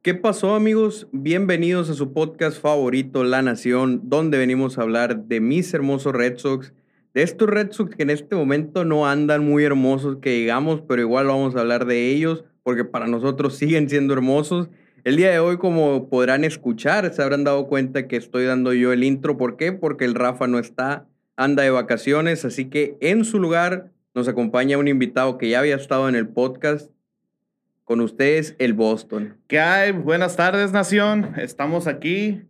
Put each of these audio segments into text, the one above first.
¿Qué pasó amigos? Bienvenidos a su podcast favorito, La Nación, donde venimos a hablar de mis hermosos Red Sox, de estos Red Sox que en este momento no andan muy hermosos, que digamos, pero igual vamos a hablar de ellos, porque para nosotros siguen siendo hermosos. El día de hoy, como podrán escuchar, se habrán dado cuenta que estoy dando yo el intro. ¿Por qué? Porque el Rafa no está, anda de vacaciones, así que en su lugar nos acompaña un invitado que ya había estado en el podcast, con ustedes, el Boston. ¿Qué hay? Buenas tardes, Nación. Estamos aquí,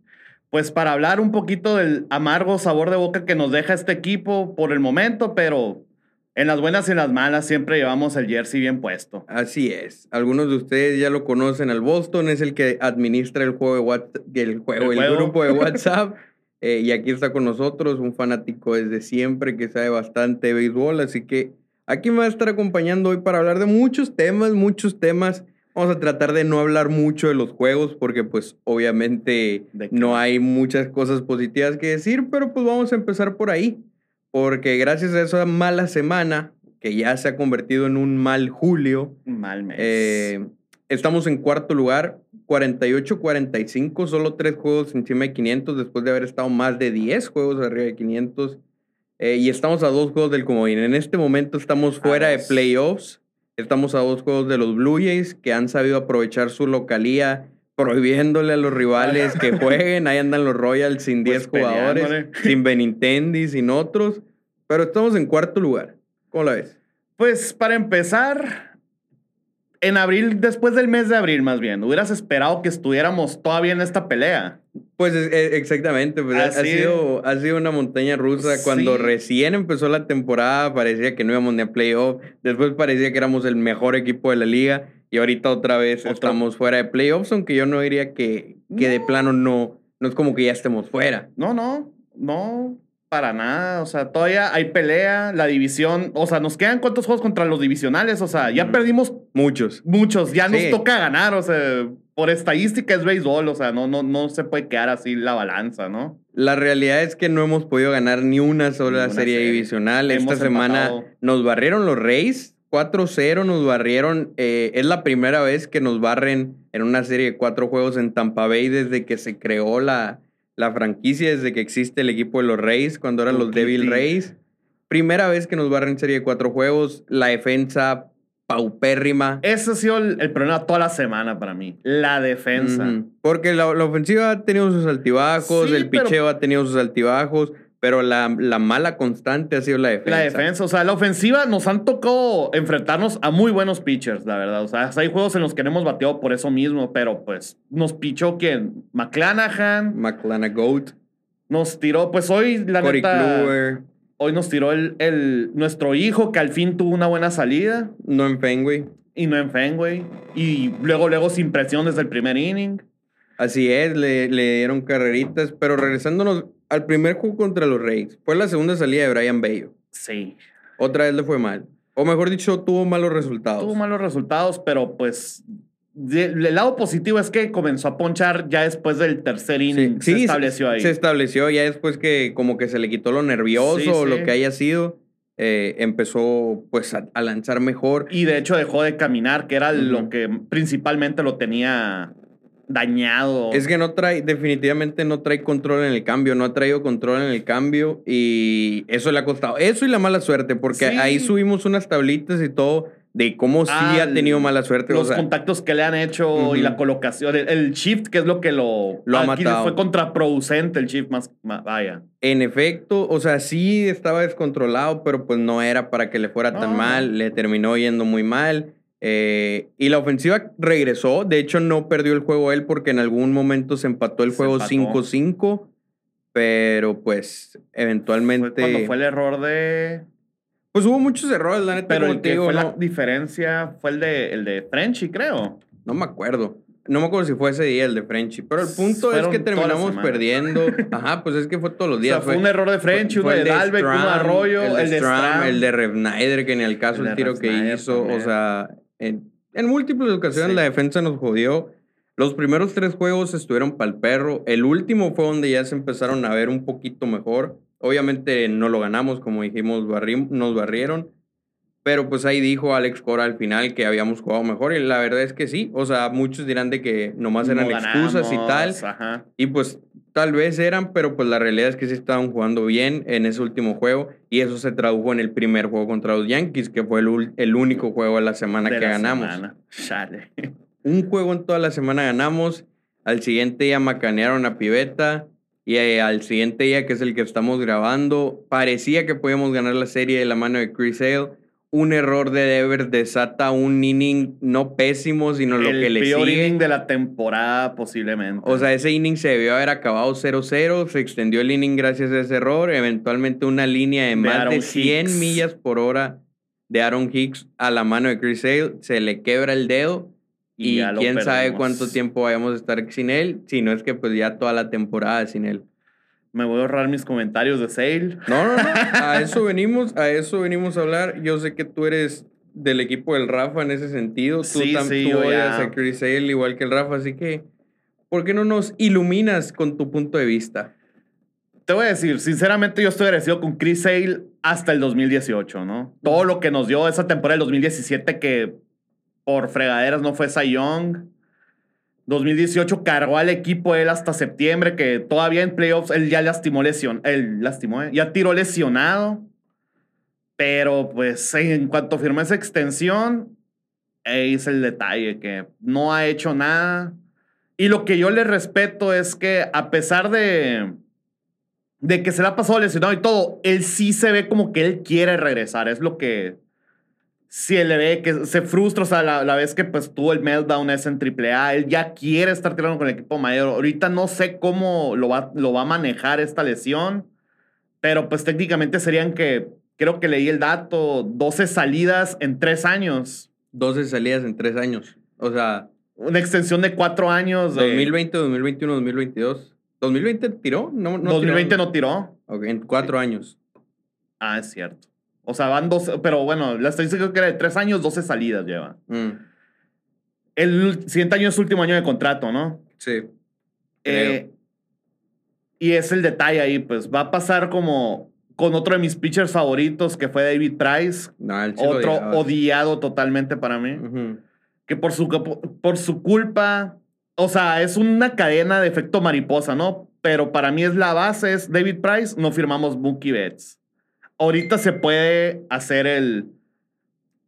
pues, para hablar un poquito del amargo sabor de boca que nos deja este equipo por el momento, pero en las buenas y en las malas siempre llevamos el jersey bien puesto. Así es. Algunos de ustedes ya lo conocen al Boston, es el que administra el juego, de WhatsApp, el, juego, el, grupo de WhatsApp. Eh, y aquí está con nosotros un fanático desde siempre que sabe bastante de béisbol, así que Aquí me va a estar acompañando hoy para hablar de muchos temas, muchos temas. Vamos a tratar de no hablar mucho de los juegos porque pues obviamente no hay muchas cosas positivas que decir, pero pues vamos a empezar por ahí. Porque gracias a esa mala semana, que ya se ha convertido en un mal julio. Mal mes. Eh, estamos en cuarto lugar, 48-45, solo tres juegos encima de 500 después de haber estado más de 10 juegos arriba de 500. Eh, y estamos a dos juegos del comodín. En este momento estamos fuera de playoffs. Estamos a dos juegos de los Blue Jays que han sabido aprovechar su localía prohibiéndole a los rivales que jueguen. Ahí andan los Royals sin 10 pues jugadores, sin Benintendi, sin otros. Pero estamos en cuarto lugar. ¿Cómo la ves? Pues para empezar, en abril, después del mes de abril más bien, hubieras esperado que estuviéramos todavía en esta pelea. Pues exactamente, pues, ha, sido, ha sido una montaña rusa. Cuando recién empezó la temporada parecía que no íbamos ni a playoff, después parecía que éramos el mejor equipo de la liga y ahorita otra vez estamos fuera de playoffs, aunque yo no diría que, que de plano no, no es como que ya estemos fuera. No, no, no. Para nada, o sea, todavía hay pelea, la división, o sea, nos quedan cuántos juegos contra los divisionales, o sea, ya perdimos muchos. Muchos, ya nos toca ganar, o sea, por estadística es béisbol, o sea, no, no, no se puede quedar así la balanza, ¿no? La realidad es que no hemos podido ganar ni una sola serie, divisional. Esta semana nos barrieron los Reyes, 4-0 nos barrieron. Eh, es la primera vez que nos barren en una serie de cuatro juegos en Tampa Bay desde que se creó la, la franquicia desde que existe el equipo de los Reyes, cuando eran los Devil Reyes. Primera vez que nos barren serie de cuatro juegos, la defensa paupérrima. Ese ha sido el, problema toda la semana para mí, la defensa. Porque la, ofensiva ha tenido sus altibajos, el picheo ha tenido sus altibajos, pero la, la, mala constante ha sido la defensa. La defensa, o sea, la ofensiva nos han tocado enfrentarnos a muy buenos pitchers, la verdad. O sea, hay juegos en los que no hemos bateado por eso mismo, pero pues nos pichó quién? McClanahan. McClanagoat. Nos tiró, pues hoy, la Corey neta. Hoy nos tiró el, el, nuestro hijo que al fin tuvo una buena salida. No en Fenway. Y no en Fenway. Y luego, luego sin presión desde el primer inning. Así es, le, le dieron carreritas, pero regresándonos al primer juego contra los Reyes, fue la segunda salida de Brian Bello. Sí. Otra vez le fue mal. O mejor dicho, tuvo malos resultados. Tuvo malos resultados, pero pues el lado positivo es que comenzó a ponchar ya después del tercer inning. se estableció ahí. Se estableció ya después que como que se le quitó lo nervioso o lo que haya sido. Eh, empezó pues a, lanzar mejor. Y de hecho dejó de caminar, que era lo que principalmente lo tenía dañado. Es que no trae, definitivamente no trae control en el cambio, no ha traído control en el cambio y eso le ha costado. Eso y la mala suerte, porque ahí subimos unas tablitas y todo de cómo sí ha ah, tenido mala suerte. Los contactos que le han hecho y la colocación, el, shift, que es lo que lo, lo ha matado. Fue contraproducente el shift más, vaya. En efecto, o sea, sí estaba descontrolado, pero pues no era para que le fuera tan mal, le terminó yendo muy mal. Eh, y la ofensiva regresó, de hecho no perdió el juego él porque en algún momento se empató el juego 5-5, pero pues eventualmente... Fue cuando fue el error de... Pues hubo muchos errores, la neta. Pero el que fue la diferencia fue el de, el de Frenchy, creo. No me acuerdo. No me acuerdo si fue ese día el de Frenchy, pero el punto es que terminamos perdiendo. Ajá, pues es que fue todos los días. fue, un error de Frenchy, uno de Dalbeck, uno de Arroyo, el de, Stram, el de Revnider, que ni al caso el, tiro que hizo. O sea, en, múltiples ocasiones la defensa nos jodió. Los primeros tres juegos estuvieron para el perro. El último fue donde ya se empezaron a ver un poquito mejor. Obviamente no lo ganamos, como dijimos, nos barrieron. Pero pues ahí dijo Alex Cora al final que habíamos jugado mejor y la verdad es que sí. O sea, muchos dirán de que nomás eran excusas y tal. Y pues tal vez eran, pero pues la realidad es que sí estaban jugando bien en ese último juego y eso se tradujo en el primer juego contra los Yankees, que fue el, el único juego de la semana que ganamos. Un juego en toda la semana ganamos. Al siguiente día macanearon a Piveta. Y eh, al siguiente día, que es el que estamos grabando, parecía que podíamos ganar la serie de la mano de Chris Hale un error de Devers desata un inning no pésimo, sino lo que le sigue. El peor inning de la temporada posiblemente. O sea, ese inning se debió haber acabado 0-0, se extendió el inning gracias a ese error, eventualmente una línea de, más de 100 millas por hora de Aaron Hicks a la mano de Chris Hale, se le quebra el dedo y, quién sabe cuánto tiempo vayamos a estar sin él, si no es que pues ya toda la temporada sin él me voy a ahorrar mis comentarios de Sale. No, no, no. A eso venimos, a eso venimos a hablar. Yo sé que tú eres del equipo del Rafa en ese sentido. Tú, sí, sí, tú a Chris Sale igual que el Rafa, así que ¿por qué no nos iluminas con tu punto de vista? Te voy a decir, sinceramente yo estoy agradecido con Chris Sale hasta el 2018, ¿no? Todo lo que nos dio esa temporada del 2017 que por fregaderas no fue Cy Young 2018 cargó al equipo él hasta septiembre, que todavía en playoffs él ya lastimó lesión, él lastimó, ¿eh? ya tiró lesionado. Pero pues en cuanto firmó esa extensión, ahí es el detalle, que no ha hecho nada. Y lo que yo le respeto es que a pesar de, de que se le ha pasado lesionado y todo, él sí se ve como que él quiere regresar. Es lo que, si él le ve que se frustra, o sea, la, vez que pues tuvo el meltdown es en AAA, él ya quiere estar tirando con el equipo mayor. Ahorita no sé cómo lo va, lo va a manejar esta lesión, pero pues técnicamente serían que, creo que leí el dato, 12 salidas en tres años. 12 salidas en tres años, o sea... Una extensión de cuatro años. 2020, 2021, 2022. ¿2020 tiró? No, no 2020 no tiró. en cuatro años. Ah, es cierto. O sea, van dos, pero bueno, la estadística creo que era de tres años, 12 salidas lleva. Mm. El siguiente año es su último año de contrato, ¿no? Sí. Eh, y es el detalle ahí, pues va a pasar como con otro de mis pitchers favoritos, que fue David Price. otro odiado totalmente para mí. Que por su, por su culpa, o sea, es una cadena de efecto mariposa, ¿no? Pero para mí es la base, es David Price, no firmamos Mookie Betts ahorita se puede hacer el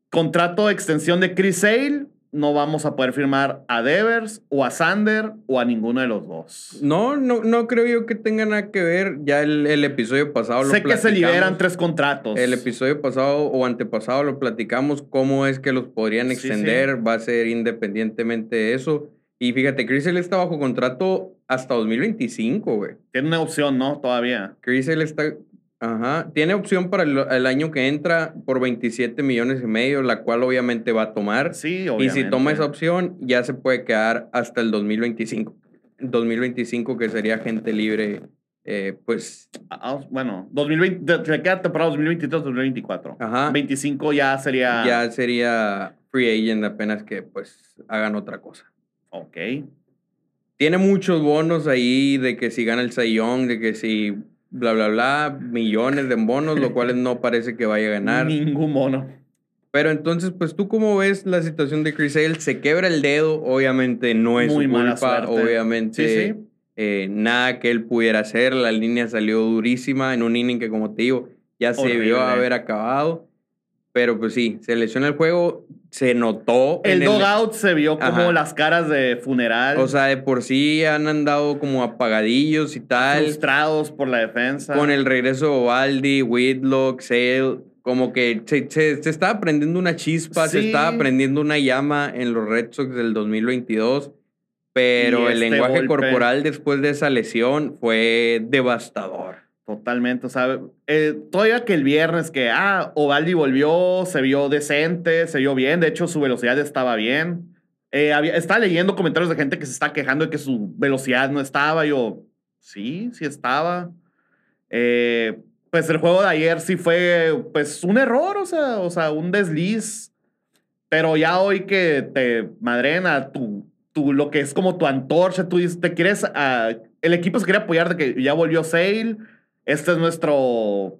contrato de extensión de Chris Sale. No vamos a poder firmar a Devers o a Sander o a ninguno de los dos. No, no, no creo yo que tenga nada que ver. Ya el, episodio pasado lo Sé que se liberan tres contratos. El episodio pasado o antepasado lo platicamos. Cómo es que los podrían extender. Va a ser independientemente de eso. Y fíjate, Chris Sale está bajo contrato hasta 2025, güey. Tiene una opción, ¿no? Todavía. Chris Sale está Ajá. Tiene opción para el, año que entra por 27 millones y medio, la cual obviamente va a tomar. Sí, obviamente. Y si toma esa opción, ya se puede quedar hasta el 2025. 2025, que sería gente libre, eh, pues. Ah, ah, bueno, 2020, se queda para 2023-2024. Ajá. 25 ya sería. Ya sería free agent, apenas que pues hagan otra cosa. Ok. Tiene muchos bonos ahí de que si gana el Sayón, de que si bla, bla, bla, millones de bonos, lo cual no parece que vaya a ganar. Ningún mono. Pero entonces, pues tú cómo ves la situación de Chris Hale, se quebra el dedo, obviamente no es su culpa, obviamente eh, nada que él pudiera hacer, la línea salió durísima en un inning que como te digo, ya se vio haber acabado. Pero pues sí, se lesionó el juego, se notó. El dogout se vio como las caras de funeral. O sea, de por sí han andado como apagadillos y tal. Frustrados por la defensa. Con el regreso de Ovaldi, Whitlock, Sale. Como que se, se, estaba prendiendo una chispa, se estaba prendiendo una llama en los Red Sox del 2022. Pero el este lenguaje corporal después de esa lesión fue devastador. Totalmente, o sea, eh, todavía que el viernes que, ah, Ovaldi volvió, se vio decente, se vio bien, de hecho su velocidad estaba bien. Eh, había, estaba leyendo comentarios de gente que se está quejando de que su velocidad no estaba, yo, sí, sí estaba. Eh, pues el juego de ayer sí fue, pues, un error, o sea, o sea, un desliz. Pero ya hoy que te madrena tu, tu, lo que es como tu antorcha, tú te quieres, uh, el equipo se quiere apoyar de que ya volvió Sale, esta es nuestro,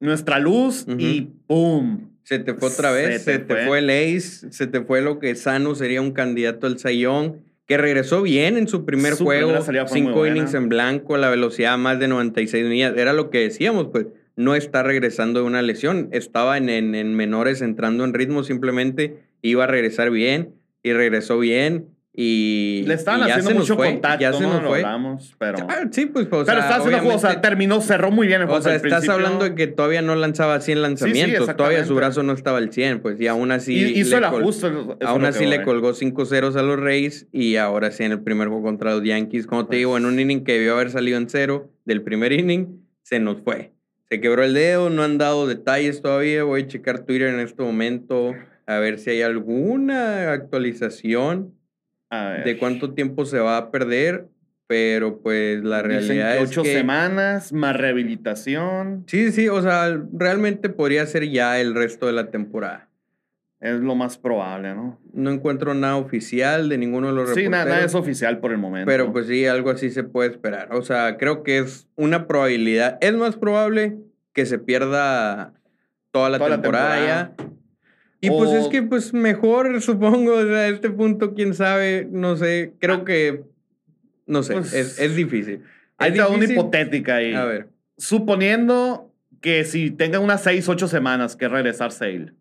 nuestra luz y ¡pum! Se te fue otra vez, se, te, fue. el Ace, se te fue lo que sano sería un candidato al Sayón, que regresó bien en su primer juego, cinco innings en blanco, la velocidad más de 96 millas, era lo que decíamos, pues no está regresando de una lesión, estaba en, en menores entrando en ritmo, simplemente iba a regresar bien y regresó bien y le estaban haciendo mucho contacto, ya se nos fue. pero ah, sí, pues, o pero está haciendo juego, o sea, terminó, cerró muy bien el juego. O sea, estás hablando de que todavía no lanzaba 100 lanzamientos, todavía su brazo no estaba al 100, pues y aún así hizo el ajuste. Aún así le colgó 5 ceros a los Reyes y ahora sí en el primer juego contra los Yankees, como te digo, en un inning que debió haber salido en cero del primer inning, se nos fue. Se quebró el dedo, no han dado detalles todavía, voy a checar Twitter en este momento a ver si hay alguna actualización de cuánto tiempo se va a perder, pero pues la realidad que es ocho semanas más rehabilitación. Sí, sí, o sea, realmente podría ser ya el resto de la temporada. Es lo más probable, ¿no? No encuentro nada oficial de ninguno de los reporteros. Sí, nada, es oficial por el momento. Pero pues sí, algo así se puede esperar. O sea, creo que es una probabilidad. Es más probable que se pierda toda la, temporada, ya y pues es que, pues mejor, supongo, o sea, a este punto, quién sabe, no sé, creo ah. que, no sé, pues es, es, difícil. Hay una hipotética ahí. A ver. Suponiendo que si tenga unas seis, ocho semanas que regresar Sale.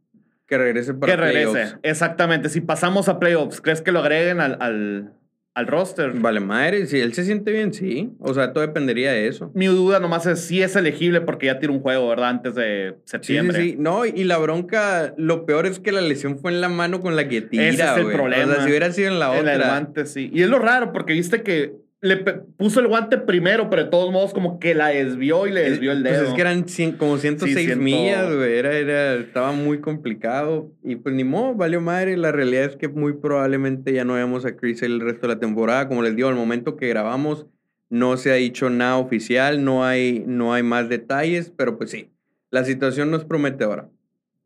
Que regrese para Que regrese, exactamente. Si pasamos a playoffs, ¿crees que lo agreguen al, al, al roster. Vale, madre, si él se siente bien, sí. O sea, todo dependería de eso. Mi duda nomás es si es elegible porque ya tiene un juego, ¿verdad? Antes de septiembre. Sí, sí, No, y la bronca, lo peor es que la lesión fue en la mano con la que tira, Ese es el problema. O sea, si hubiera sido en la otra. En el guante, sí. Y es lo raro porque viste que le puso el guante primero, pero de todos modos como que la desvió y le desvió el dedo. Pues es que eran como 106 millas, güey. Era, era, estaba muy complicado. Y pues ni modo, valió madre. La realidad es que muy probablemente ya no veamos a Chris el resto de la temporada. Como les digo, al momento que grabamos no se ha dicho nada oficial, no hay, no hay más detalles, pero pues sí, la situación nos promete ahora.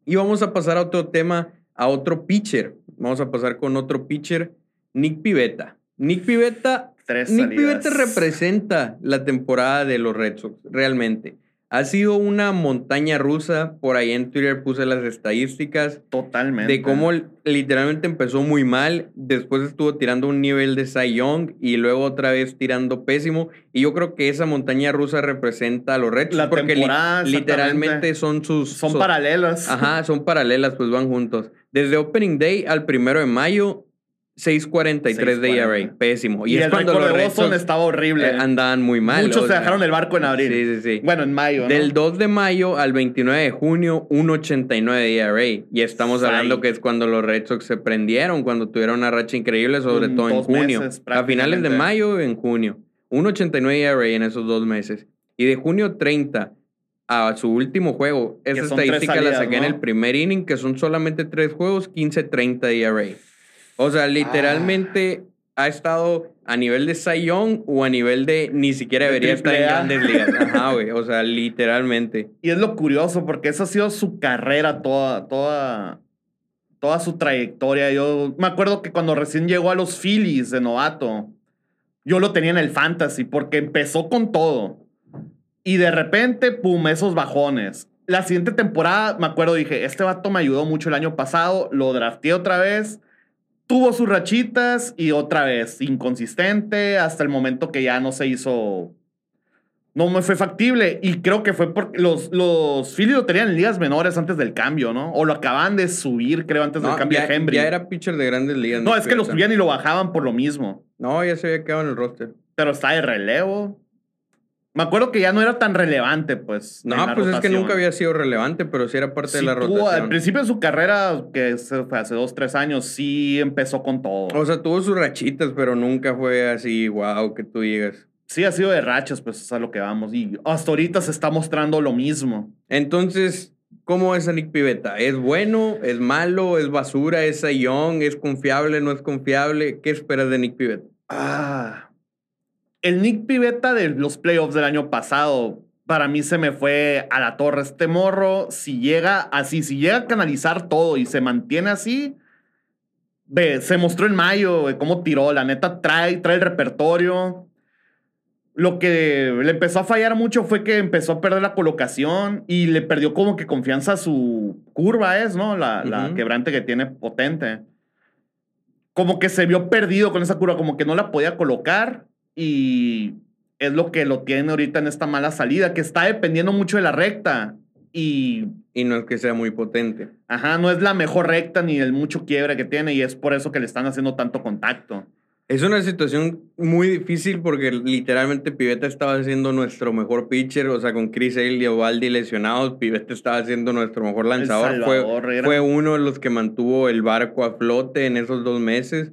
Y vamos a pasar a otro tema, a otro pitcher. Vamos a pasar con otro pitcher, Nick Pivetta. Nick Pivetta Nick Pivetta representa la temporada de los Red Sox, realmente. Ha sido una montaña rusa. Por ahí en Twitter puse las estadísticas. Totalmente. De cómo literalmente empezó muy mal. Después estuvo tirando un nivel de Cy Young y luego otra vez tirando pésimo. Y yo creo que esa montaña rusa representa a los Red Sox. La porque literalmente son sus. Son paralelas. Ajá, son paralelas, pues van juntos. Desde Opening Day al primero de mayo, 6.43 de ERA, pésimo. Y, es el cuando los de Boston estaba horrible. Eh, andaban muy mal. Muchos se dejaron el barco en abril. Sí, sí, sí. Bueno, en mayo. Del 2 de mayo al 29 de junio, 1.89 de ERA. Y estamos hablando que es cuando los Red Sox se prendieron, cuando tuvieron una racha increíble, sobre todo en junio. a finales de mayo, en junio. 1.89 ERA en esos dos meses. Y de junio 30 a su último juego, esa estadística la saqué en el primer inning, que son solamente tres juegos, 15.30 de ERA. O sea, literalmente ha estado a nivel de Sayón o a nivel de ni siquiera debería estar en grandes ligas. Ajá, güey. O sea, literalmente. Y es lo curioso, porque esa ha sido su carrera toda, toda, toda su trayectoria. Yo me acuerdo que cuando recién llegó a los Phillies de novato, yo lo tenía en el fantasy porque empezó con todo. Y de repente, pum, esos bajones. La siguiente temporada, me acuerdo, dije, este vato me ayudó mucho el año pasado, lo drafté otra vez tuvo sus rachitas y otra vez inconsistente hasta el momento que ya no se hizo. No me fue factible. Y creo que fue porque los, los Phillies lo tenían en ligas menores antes del cambio, ¿no? O lo acaban de subir, creo, antes del cambio de Henry. Ya era pitcher de grandes ligas. No, es que lo subían y lo bajaban por lo mismo. No, ya se había quedado en el roster. Pero está de relevo. Me acuerdo que ya no era tan relevante, pues. No, pues es que nunca había sido relevante, pero sí era parte de la rotación. Al principio de su carrera, que fue hace dos, tres años, sí empezó con todo. O sea, tuvo sus rachitas, pero nunca fue así, wow, que tú digas. Sí, ha sido de rachas, pues es a lo que vamos. Y hasta ahorita se está mostrando lo mismo. Entonces, ¿cómo es a Nick Pivetta? ¿Es bueno? ¿Es malo? ¿Es basura? ¿Es young? ¿Es confiable? ¿No es confiable? ¿Qué esperas de Nick Pivetta? Ah el Nick Pivetta de los playoffs del año pasado, para mí se me fue a la torre. Este morro, si llega así, si llega a canalizar todo y se mantiene así, ve, se mostró en mayo cómo tiró. La neta trae, trae el repertorio. lo que le empezó a fallar mucho fue que empezó a perder la colocación y le perdió como que confianza a su curva, es, ¿no? La, la quebrante que tiene potente. Como que se vio perdido con esa curva, como que no la podía colocar y es lo que lo tiene ahorita en esta mala salida, que está dependiendo mucho de la recta y... Y no es que sea muy potente. Ajá, no es la mejor recta ni el mucho quiebre que tiene y es por eso que le están haciendo tanto contacto. Es una situación muy difícil porque literalmente Pivetta estaba siendo nuestro mejor pitcher, o sea, con Chris Hale y Ovaldi lesionados, Pivetta estaba siendo nuestro mejor lanzador. Fue, fue, uno de los que mantuvo el barco a flote en esos dos meses,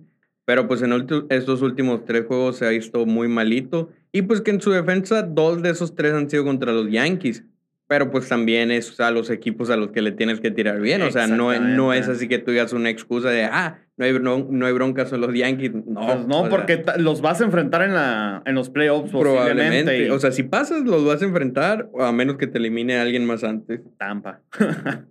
pero pues en estos últimos tres juegos se ha visto muy malito. Y pues que en su defensa dos de esos tres han sido contra los Yankees. Pero pues también es a los equipos a los que le tienes que tirar bien. O sea, no, no es así que tú digas una excusa de, ah, no hay, no, no hay broncas en los Yankees. No, pues no porque los vas a enfrentar en, la, en los playoffs probablemente. O sea, si pasas, los vas a enfrentar, a menos que te elimine a alguien más antes. Tampa.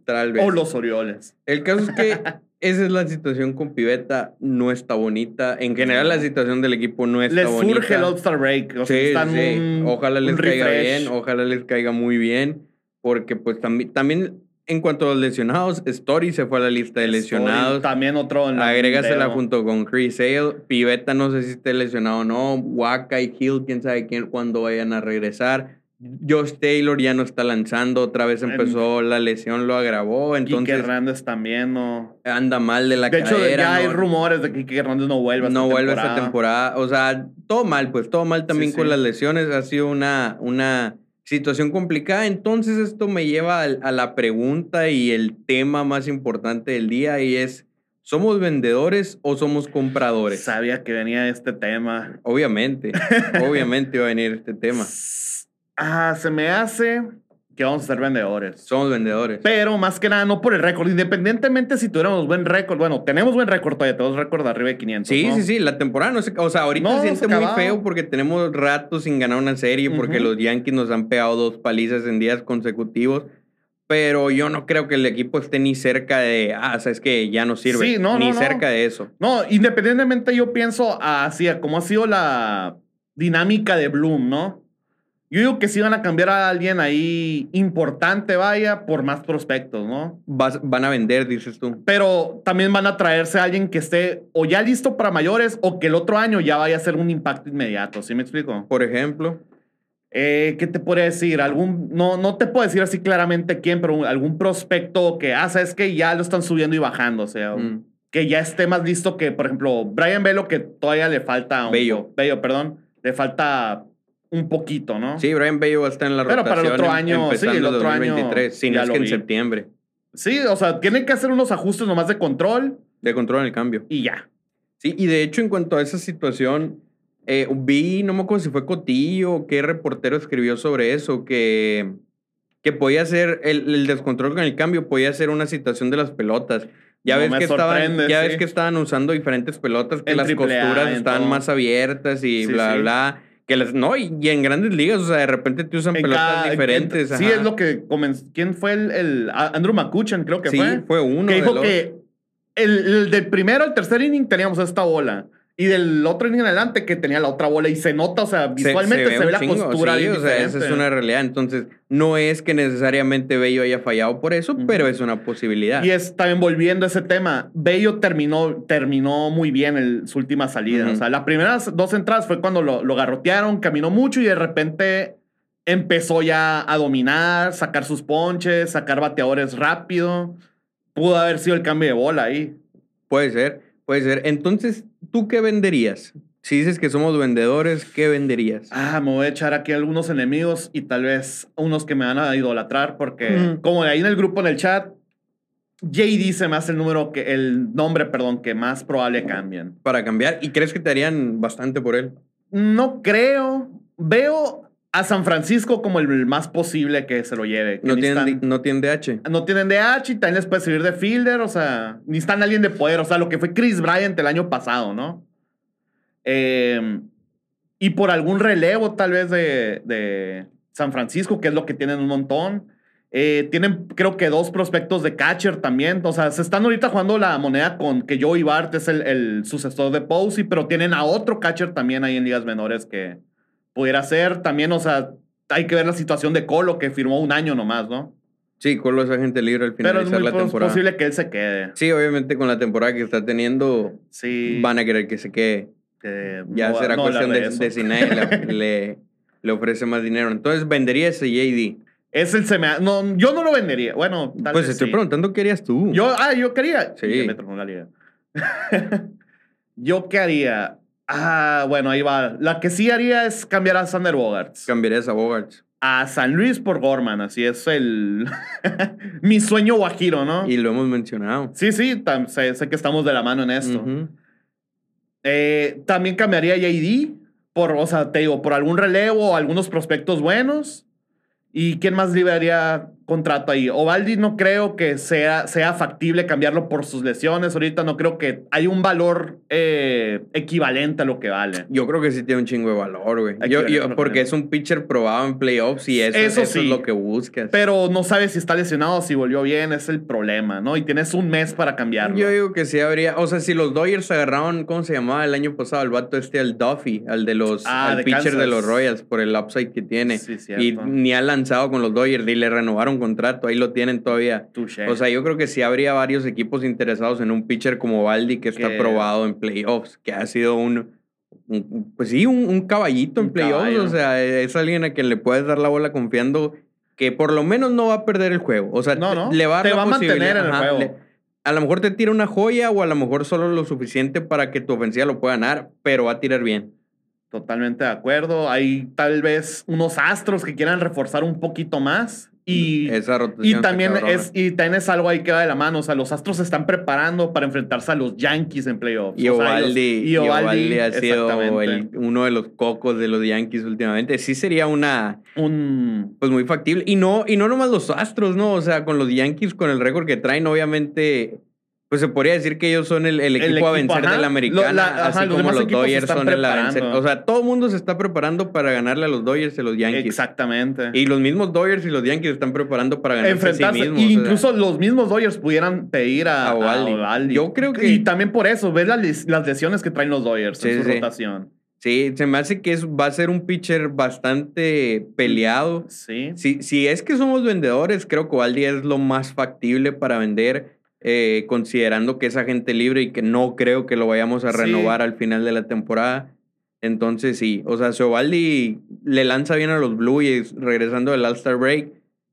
Tal vez. O los Orioles. El caso es que esa es la situación con Pivetta, no está bonita. En general, la situación del equipo no está bonita. Les surge el All-Star Break. O sea, sí, sí. ojalá les caiga bien, ojalá les caiga muy bien porque pues también, también en cuanto a los lesionados, Story se fue a la lista de lesionados. también otro. En Agrégasela junto con Chris Hale. Pivetta no sé si esté lesionado o no. Waka y Hill, quién sabe quién, cuándo vayan a regresar. Josh Taylor ya no está lanzando, otra vez empezó la lesión, lo agravó, entonces... Hernández también no... Anda mal de la de hecho, ya hay rumores de que Hernández no vuelve No vuelve esta temporada, o sea, todo mal, pues todo mal también con las lesiones, ha sido una, una situación complicada. Entonces esto me lleva a, la pregunta y el tema más importante del día y es, ¿somos vendedores o somos compradores? Sabía que venía este tema. Obviamente, obviamente iba a venir este tema. Ah, se me hace que vamos a ser vendedores. Somos vendedores. Pero más que nada, no por el récord. Independientemente si tuviéramos buen récord. Bueno, tenemos buen récord todavía. Tenemos récord de arriba de 500. Sí, sí, sí. La temporada no sé. O sea, ahorita se siente muy feo porque tenemos rato sin ganar una serie. Porque los Yankees nos han pegado dos palizas en días consecutivos. Pero yo no creo que el equipo esté ni cerca de. Ah, o sea, es que ya no sirve. Sí, no, ni cerca de eso. No, independientemente, yo pienso así, como ha sido la dinámica de Bloom, ¿no? Yo digo que sí van a cambiar a alguien ahí importante, vaya, por más prospectos, ¿no? van a vender, dices tú. Pero también van a traerse a alguien que esté o ya listo para mayores o que el otro año ya vaya a ser un impacto inmediato, ¿sí me explico? Por ejemplo. Eh, ¿Qué te podría decir? Algún, no, no te puedo decir así claramente quién, pero algún prospecto que, ah, es que ya lo están subiendo y bajando, o sea, mm. que ya esté más listo que, por ejemplo, Brian Velo, que todavía le falta... Bello. Bello, perdón. Le falta un poquito, ¿no? Sí, Brian Bello va a estar en la Pero para el otro año, sí, el otro 2023, año. Si no es que en septiembre. Sí, o sea, tienen que hacer unos ajustes nomás de control. De control en el cambio. Y ya. Sí, y de hecho, en cuanto a esa situación, eh, vi, no me acuerdo si fue Cotillo o qué reportero escribió sobre eso, que, que podía ser el, el, descontrol con el cambio, podía ser una situación de las pelotas. Ya, ves, que estaban, ya ves que estaban usando diferentes pelotas, que las costuras estaban más abiertas y bla, bla que les, no, y, en grandes ligas, o sea, de repente te usan pelotas diferentes. sí, es lo que ¿Quién fue el, el Andrew McCutcheon, creo que fue? Sí, fue uno. Que dijo que el, el, del primero al tercer inning teníamos esta bola. Y del otro en adelante que tenía la otra bola y se nota, o sea, visualmente se, ve, la postura. Sí, o sea, esa es una realidad. Entonces, no es que necesariamente Bello haya fallado por eso, pero es una posibilidad. Y es también volviendo a ese tema, Bello terminó, terminó muy bien el, su última salida. O sea, las primeras dos entradas fue cuando lo, lo garrotearon, caminó mucho y de repente empezó ya a dominar, sacar sus ponches, sacar bateadores rápido. Pudo haber sido el cambio de bola ahí. Puede ser. Puede ser. Entonces, ¿tú qué venderías? Si dices que somos vendedores, ¿qué venderías? Ah, me voy a echar aquí algunos enemigos y tal vez unos que me van a idolatrar porque como ahí en el grupo en el chat, JD se me hace el número que el nombre, perdón, que más probable cambien. Para cambiar y crees que te harían bastante por él? No creo. Veo a San Francisco como el más posible que se lo lleve. no, tienen, no tienen DH. No tienen DH y también les puede servir de fielder, o sea, ni están alguien de poder, o sea, lo que fue Chris Bryant el año pasado, ¿no? Em, y por algún relevo tal vez de, San Francisco, que es lo que tienen un montón. Eh, tienen creo que dos prospectos de catcher también. O sea, se están ahorita jugando la moneda con que Joey Bart es el, el sucesor de Posey, pero tienen a otro catcher también ahí en ligas menores que, pudiera ser. También, o sea, hay que ver la situación de Colo, que firmó un año nomás, ¿no? Sí, Colo es agente libre al finalizar Pero es muy la temporada. posible que él se quede. Sí, obviamente con la temporada que está teniendo, Sí. van a querer que se quede. que Ya no- será no cuestión de, de si nadie le, le, le ofrece más dinero. Entonces, ¿vendería ese JD? Es el se No, yo no lo vendería. Bueno, tal Pues vez estoy sí. preguntando qué harías tú. Yo, ah, yo quería. Sí. Me la liga. yo qué haría. Ah, bueno, ahí va. La que sí haría es cambiar a Sander Bogarts. Cambiarías a Bogarts. a San Luis por Gorman, así es el. Mi sueño guajiro, ¿no? Y lo hemos mencionado. Sí, sí, sé, sé que estamos de la mano en esto. Ujú. Eh, también cambiaría a JD por, o sea, te digo, por algún relevo o algunos prospectos buenos. ¿Y quién más liberaría contrato ahí? Ovaldi no creo que sea, sea factible cambiarlo por sus lesiones. Ahorita no creo que hay un valor eh, equivalente a lo que vale. Yo creo que sí tiene un chingo de valor, güey. Yo, yo- porque es un pitcher probado en playoffs y eso, Eso eso sí. es lo que buscas. Pero no sabes si está lesionado o si volvió bien, es el problema, ¿no? Y tienes un mes para cambiarlo. Yo digo que sí habría. O sea, si los Dodgers agarraron, ¿cómo se llamaba el año pasado? El vato este, el Duffy, al de los. Ah, al de pitcher de los Royals por el upside que tiene. Sí, y ni ha lanzado con los Dodgers y le renovaron contrato. Ahí lo tienen todavía. Touché. O sea, yo creo que sí habría varios equipos interesados en un pitcher como Baldi que está probado en playoffs, que ha sido un. un- pues sí, un, un caballito en Un playoffs. caballo. O sea, es alguien a quien le puedes dar la bola confiando que por lo menos no va a perder el juego. O sea, No, no. le va a, dar Te la va a mantener en el juego. le- a lo mejor te tira una joya o a lo mejor solo lo suficiente para que tu ofensiva lo pueda ganar, pero va a tirar bien. Totalmente de acuerdo. Hay tal vez unos astros que quieran reforzar un poquito más. Y, Esa y también es, y también es algo ahí que va de la mano. O sea, los astros se están preparando para enfrentarse a los Yankees en playoffs. Y O sea, Ovaldi, Ovaldi, Ovaldi ha sido el- uno de los cocos de los Yankees últimamente. Sí sería una, Un. pues muy factible. Y no, y no nomás los Astros, ¿no? O sea, con los Yankees, con el récord que traen, obviamente, pues se podría decir que ellos son el, el equipo, a equipo, vencer ajá. de la americana, Lo- la- ajá, así como los se Dodgers son el a vencer. O sea, todo el mundo se está preparando para ganarle a los Dodgers y a los Yankees. Exactamente. Y los mismos Dodgers y los Yankees están preparando para ganarse a sí enfrentarse. mismos. y o sea. incluso los mismos Dodgers pudieran pedir a, A a Ovaldi. Yo creo que- Y también por eso, ves las, les- las lesiones que traen los Dodgers Sí, en su sí. rotación. Sí, se me hace que es, va a ser un pitcher bastante peleado. Sí. Si, si es que somos vendedores, creo que Ovaldi es lo más factible para vender, eh, considerando que es agente libre y que no creo que lo vayamos a Sí. renovar al final de la temporada. Entonces sí, o sea, si Ovaldi le lanza bien a los Blue Jays regresando del All-Star Break,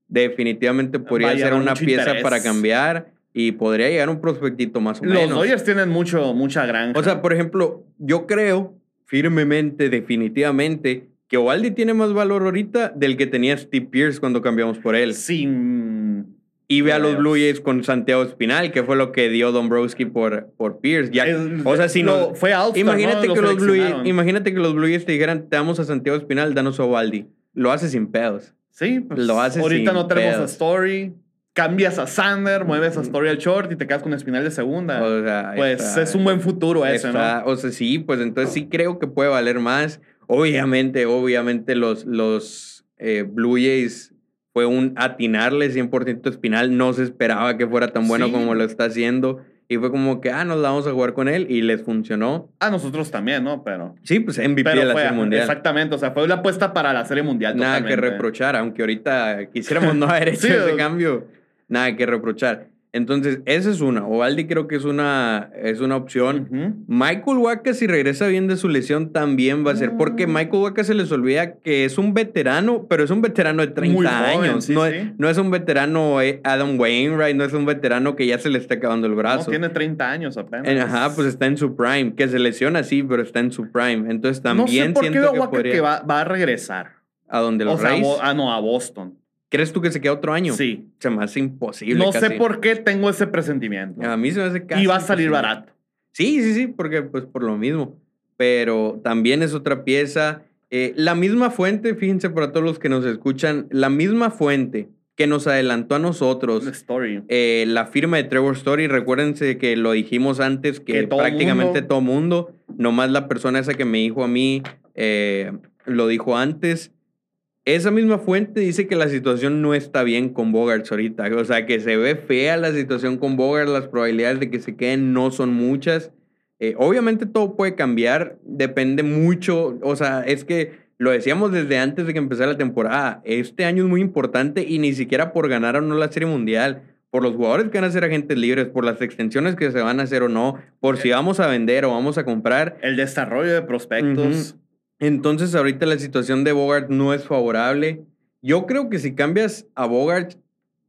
definitivamente podría Va a ser una pieza interés. para cambiar y podría llegar un prospectito más o Los menos. Dodgers tienen mucho, mucha granja. O sea, por ejemplo, yo creo firmemente, definitivamente, que Ovaldi tiene más valor ahorita del que tenía Steve Pierce cuando cambiamos por él. sin. Y ve a los. Blue Jays con Santiago Espinal, que fue lo que dio Dombrowski por, por Pierce. Ya, El- o sea, si no. fue All-Star, Imagínate, ¿no? que Lo los Blue Jays, imagínate que los Blue Jays te dijeran, te damos a Santiago Espinal, danos a Ovaldi. Lo hace sin pedos. Sí, pues, Lo hace ahorita sin no tenemos a pedos. Story. Cambias a Sander, mueves a Story al short y te quedas con Espinal de segunda. O sea, pues está- es un buen futuro ese, Está- ¿no? O sea, sí, pues entonces sí creo que puede valer más. Obviamente, obviamente los, los eh, Blue Jays fue un atinarle 100% espinal. No se esperaba que fuera tan bueno Sí. como lo está haciendo. Y fue como que, ah, nos la vamos a jugar con él y les funcionó. A nosotros también, ¿no? Pero. Sí, pues MVP Pero de la fue, Serie Mundial. Exactamente, o sea, fue la apuesta para la Serie Mundial. Nada que totalmente. reprochar, aunque ahorita quisiéramos no haber hecho Sí, ese cambio. Nada que reprochar. Entonces, esa es una. Ovaldi creo que es una, es una opción. Michael Waka, si regresa bien de su lesión, también va a ser. Porque Mm. Michael Waka se les olvida que es un veterano, pero es un veterano de 30 Muy joven, años. sí, no, sí. Es, no es un veterano eh, Adam Wainwright, no es un veterano que ya se le está acabando el No, brazo. tiene 30 años apenas. En- ajá, pues está en su prime. Que se lesiona, sí, pero está en su prime. Entonces no también sé por qué siento que Waka podría. que va, va a regresar. ¿A donde O los sea, Rays? Bo- ah, no, a Boston. ¿Crees tú que se queda otro año? Sí. Se me hace imposible. No sé casi. por qué tengo ese presentimiento. A mí se me hace casi y va a salir imposible. barato. Sí, sí, sí, porque pues por lo mismo. Pero también es otra pieza. Eh, la misma fuente, fíjense para todos los que nos escuchan, la misma fuente que nos adelantó a nosotros Story. eh, la firma de Trevor Story, recuérdense que lo dijimos antes que, Que todo prácticamente mundo- todo mundo, nomás la persona esa que me dijo a mí, eh, lo dijo antes. Esa misma fuente dice que la situación no está bien con Bogarts ahorita. O sea, que se ve fea la situación con Bogarts, las probabilidades de que se queden no son muchas. Eh, obviamente todo puede cambiar, depende mucho. O sea, es que lo decíamos desde antes de que empezara la temporada. Este año es muy importante y ni siquiera por ganar o no la Serie Mundial. Por los jugadores que van a ser agentes libres, por las extensiones que se van a hacer o no, por si vamos a vender o vamos a comprar. El desarrollo de prospectos. Entonces, ahorita la situación de Bogart no es favorable. Yo creo que si cambias a Bogart,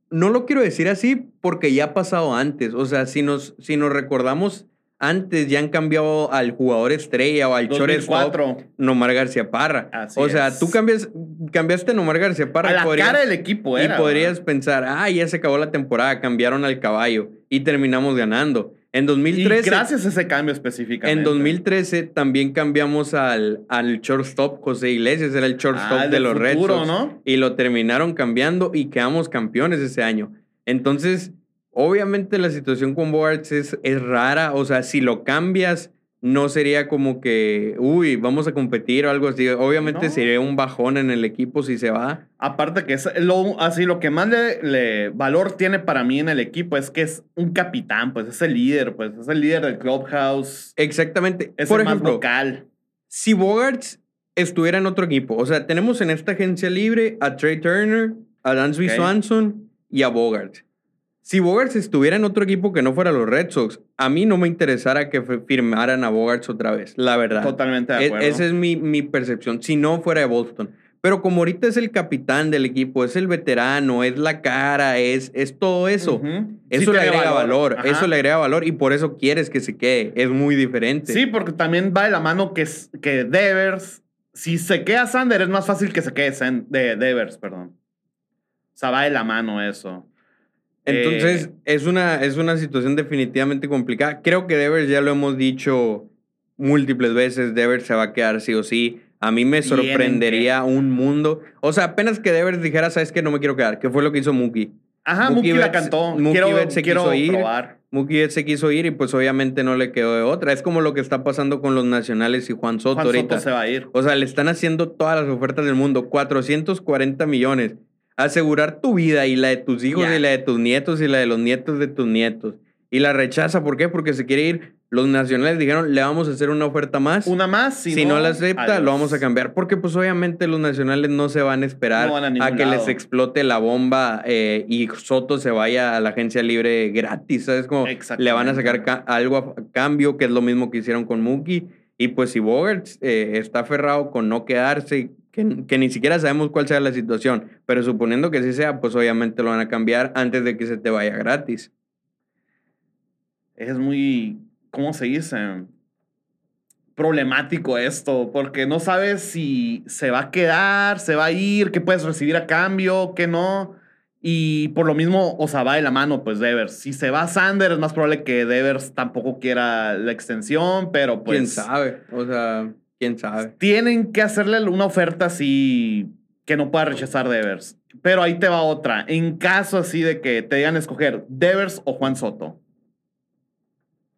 no lo quiero decir así porque ya ha pasado antes. O sea, si nos, si nos recordamos antes ya han cambiado al jugador estrella o al shortstop Nomar García Parra. o sea, tú cambias, cambiaste a Nomar García Parra. A la cara del equipo era. Y podrías pensar, ah, ya se acabó la temporada, cambiaron al caballo y terminamos ganando. En 2013. Y gracias a ese cambio específicamente. En 2013 también cambiamos al, al shortstop José Iglesias, era el shortstop ah, de los Red Sox. ¿no? Y lo terminaron cambiando y quedamos campeones ese año. Entonces, Obviamente la situación con Boards es, es rara, o sea, si lo cambias, no sería como que, uy, vamos a competir o algo así. Obviamente sería un bajón en el equipo si se va. Aparte que es lo, así lo que más le, valor tiene para mí en el equipo es que es un capitán, pues es el líder, pues es el líder del clubhouse. Exactamente. Es Por el ejemplo, más vocal. Si Bogarts estuviera en otro equipo, o sea, tenemos en esta agencia libre a Trey Turner, a Dansby Swanson y a Bogarts. Si Bogarts estuviera en otro equipo que no fuera los Red Sox, a mí no me interesara que firmaran a Bogarts otra vez, la verdad. Totalmente de e, acuerdo. esa es mi, mi, percepción, si no fuera de Boston. Pero como ahorita es el capitán del equipo, es el veterano, es la cara, es, es todo eso. Eso le agrega valor, eso le agrega valor y por eso quieres que se quede. Es muy diferente. Sí, porque también va de la mano que, que Devers, si se queda Sander, es más fácil que se quede de Devers, perdón. O sea, va de la mano eso. Entonces, eh, es, una, es una situación definitivamente complicada. Creo que Devers ya lo hemos dicho múltiples veces, Devers se va a quedar sí o sí. A mí me sorprendería un mundo. O sea, apenas que Devers dijera, ¿sabes qué? No me quiero quedar. Que fue lo que hizo Mookie. Ajá, Mookie, la cantó. Mookie quiero, se quiso ir. Probar. Mookie se quiso ir y pues obviamente no le quedó de otra. Es como lo que está pasando con los nacionales y Juan Soto Juan Soto se va a ir. O sea, le están haciendo todas las ofertas del mundo. 440 millones asegurar tu vida y la de tus hijos y la de tus nietos y la de los nietos de tus nietos. Y la rechaza, ¿por qué? Porque se quiere ir. Los nacionales dijeron, le vamos a hacer una oferta más. Una más. Si, no, la acepta, lo vamos a cambiar. Porque pues obviamente los nacionales no se van a esperar a, que les explote la bomba eh, y Soto se vaya a la agencia libre gratis. ¿Sabes? Como le van a sacar algo a cambio, que es lo mismo que hicieron con Mookie. Y pues si Bogart eh, está aferrado con no quedarse que, ni siquiera sabemos cuál sea la situación, pero suponiendo que sí sea, pues obviamente lo van a cambiar antes de que se te vaya gratis. Es muy, ¿cómo se dice? Problemático esto, porque no sabes si se va a quedar, se va a ir, qué puedes recibir a cambio, qué no. Y por lo mismo, o sea, va de la mano, pues Devers. Si se va Sander, es más probable que Devers tampoco quiera la extensión, pero pues. Quién sabe, o sea. ¿Quién sabe? Tienen que hacerle una oferta así que no pueda rechazar Devers. Pero ahí te va otra. En caso así de que te digan escoger Devers o Juan Soto,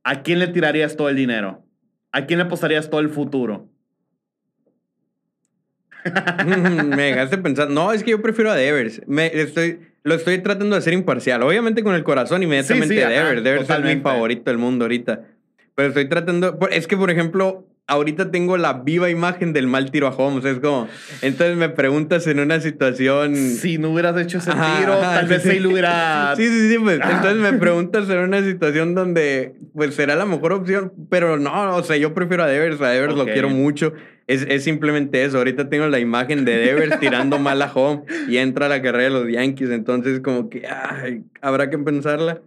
¿a quién le tirarías todo el dinero? ¿A quién le apostarías todo el futuro? me dejaste pensar. No, es que yo prefiero a Devers. Me, estoy, lo estoy tratando de hacer imparcial. Obviamente con el corazón, inmediatamente Devers. Devers es mi favorito del mundo ahorita. Pero estoy tratando. Es que, por ejemplo, ahorita tengo la viva imagen del mal tiro a Holmes. Es como, entonces me preguntas en una situación. Si no hubieras hecho ese tiro, tal vez él hubiera. Sí, sí, sí, pues. Entonces me preguntas en una situación donde, pues será la mejor opción, pero no, o sea, yo prefiero a Devers, a Devers lo quiero mucho. Es, es, simplemente eso. Ahorita tengo la imagen de Devers tirando mal a home y entra la carrera de los Yankees. Entonces, como que ay, habrá que pensarla.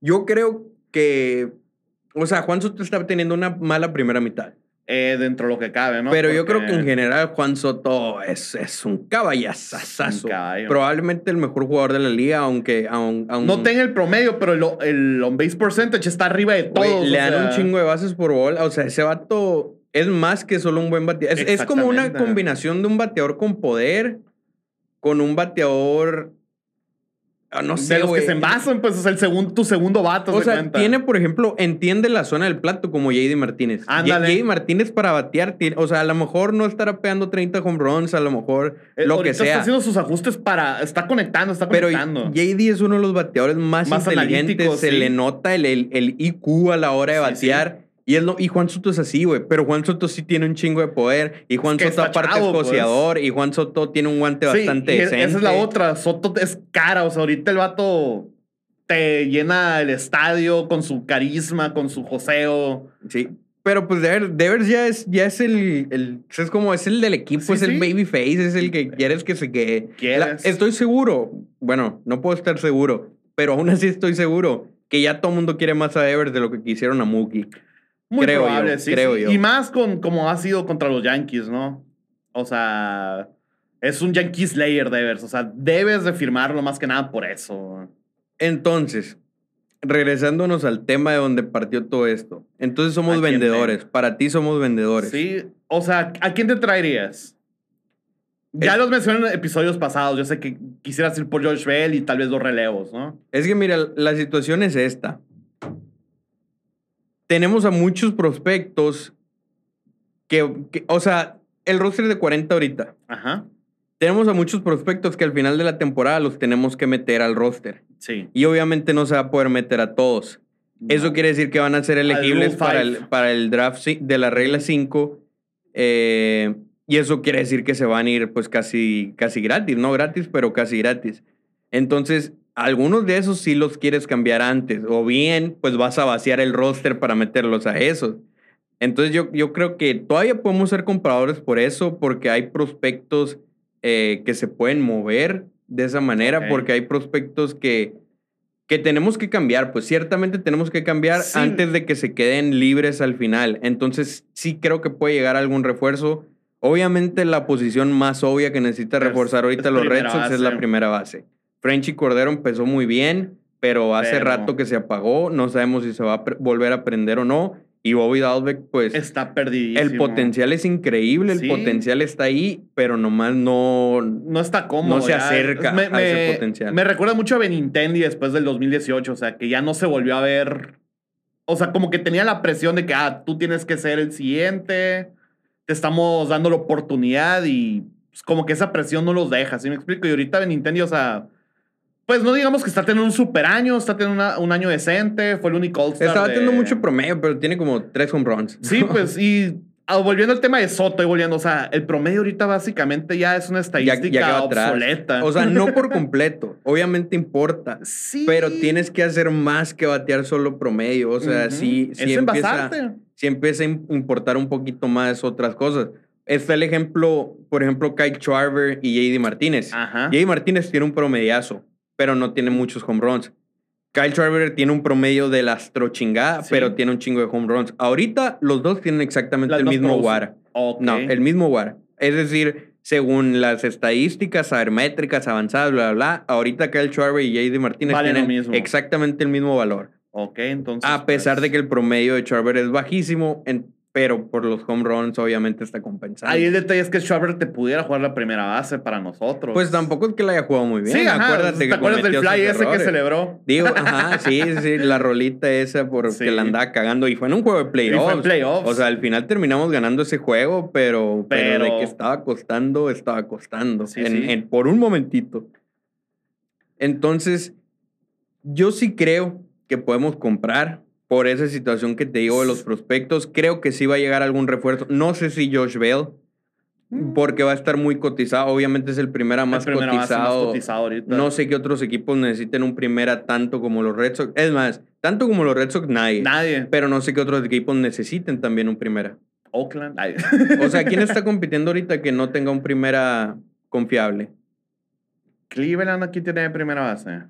Yo creo que, o sea, Juan Soto está teniendo una mala primera mitad. Eh, dentro de lo que cabe, ¿no? Pero yo creo que en general Juan Soto es, es un caballazazazo. Probablemente el mejor jugador de la liga, aunque... no tenga el promedio, pero el, el on-base percentage está arriba de todos. le dan un chingo de bases por bola. O sea, ese vato es más que solo un buen bateador. Es, es como una combinación de un bateador con poder con un bateador no sé, de los que se envasan, pues es el segundo, tu segundo vato. O sea, tiene, por ejemplo, entiende la zona del plato como JD Martínez. Ándale. JD Martínez para batear, o sea, a lo mejor no estará pegando 30 home runs, a lo mejor eh, lo que sea. Está haciendo sus ajustes para. Está conectando, está conectando. Pero JD es uno de los bateadores más, inteligentes. Se le nota el, el, IQ a la hora de batear. Y, es lo, y Juan Soto es así, güey. Pero Juan Soto sí tiene un chingo de poder. Y Juan Soto aparte es pues. cociador. Y Juan Soto tiene un guante bastante decente. Esa es la otra. Soto es cara. O sea, ahorita el vato te llena el estadio con su carisma, con su joseo. Sí. Pero pues Devers, ya es, ya es el, el, Es como es el del equipo, es el babyface, es el que quieres que se quede. estoy seguro. Bueno, no puedo estar seguro. Pero aún así estoy seguro que ya todo el mundo quiere más a Devers de lo que quisieron a Mookie. Muy creo probable, yo, sí, creo Yo. Y más con como ha sido contra los Yankees, ¿no? O sea, es un Yankees Slayer Devers. O sea, debes de firmarlo más que nada por eso. Entonces, regresándonos al tema de donde partió todo esto. Entonces somos vendedores. Para ti somos vendedores. Sí. O sea, ¿a quién te traerías? Ya los mencioné en episodios pasados. Yo sé que quisieras ir por George Bell y tal vez dos relevos, ¿no? Es que, mira, la situación es esta tenemos a muchos prospectos que, o sea, el roster de 40 ahorita. Ajá. Tenemos a muchos prospectos que al final de la temporada los tenemos que meter al roster. Sí. Y obviamente no se va a poder meter a todos. Eso quiere decir que van a ser elegibles para el, para el draft de la regla 5. Eh, y eso quiere decir que se van a ir pues casi, casi gratis, no gratis, pero casi gratis. Entonces, algunos de esos sí los quieres cambiar antes, o bien pues vas a vaciar el roster para meterlos a esos. Entonces yo, yo creo que todavía podemos ser compradores por eso, porque hay prospectos eh, que se pueden mover de esa manera, porque hay prospectos que, que tenemos que cambiar, pues ciertamente tenemos que cambiar antes de que se queden libres al final. Entonces sí creo que puede llegar algún refuerzo. Obviamente la posición más obvia que necesita reforzar ahorita los Red Sox es la primera base. Frenchy Cordero empezó muy bien, pero hace rato que se apagó. No sabemos si se va a volver a prender o no. Y Bobby Dalbeck, pues. Está perdido. El potencial es increíble, el potencial está ahí, pero nomás no. No está cómodo. No se acerca a ese potencial. Me recuerda mucho a Benintendi después del 2018, o sea, que ya no se volvió a ver. O sea, como que tenía la presión de que, ah, tú tienes que ser el siguiente, te estamos dando la oportunidad y pues, como que esa presión no los deja, ¿sí me explico? Y ahorita Benintendi, o sea pues no digamos que está teniendo un super año, está teniendo un año decente, fue el único All-Star. Estaba teniendo mucho promedio, pero tiene como tres home runs. Sí, pues, y ah, volviendo al tema de Soto y volviendo, o sea, el promedio ahorita básicamente ya es una estadística obsoleta. O sea, no por completo. Obviamente importa. Sí. Pero tienes que hacer más que batear solo promedio. O sea, sí, sí, empieza, sí empieza a importar un poquito más otras cosas. Está el ejemplo, por ejemplo, Kyle Schwarber y JD Martínez. Ajá. JD Martínez tiene un promediazo pero no tiene muchos home runs. Kyle Schwarber tiene un promedio de astro chingada, pero tiene un chingo de home runs. Ahorita los dos tienen exactamente el mismo WAR. No, el mismo WAR. Es decir, según las estadísticas métricas avanzadas, bla, bla, bla, ahorita Kyle Schwarber y JD Martínez tienen exactamente el mismo valor. Ok, entonces. A pesar de pues que el promedio de Schwarber es bajísimo, en, pero por los home runs obviamente está compensado. Ahí el detalle es que Schwarber te pudiera jugar la primera base para nosotros. Pues tampoco es que la haya jugado muy bien. Sí, Acuérdate ¿Te acuerdas del fly ese que celebró? Digo, ajá, sí, sí, la rolita esa porque que la andaba cagando y fue en un juego de playoffs. playoffs. O sea, al final terminamos ganando ese juego, pero, pero... de que estaba costando, estaba costando. Sí, por un momentito. Entonces, yo sí creo que podemos comprar por esa situación que te digo de los prospectos. Creo que sí va a llegar algún refuerzo. No sé si Josh Bell, mm. porque va a estar muy cotizado. Obviamente es el primera más, cotizado. No sé qué otros equipos necesiten un primera tanto como los Red Sox. Es más, tanto como los Red Sox, nadie. Nadie. Pero no sé qué otros equipos necesiten también un primera. Oakland. Nadie. O sea, ¿quién está compitiendo ahorita que no tenga un primera confiable? Cleveland aquí tiene primera base.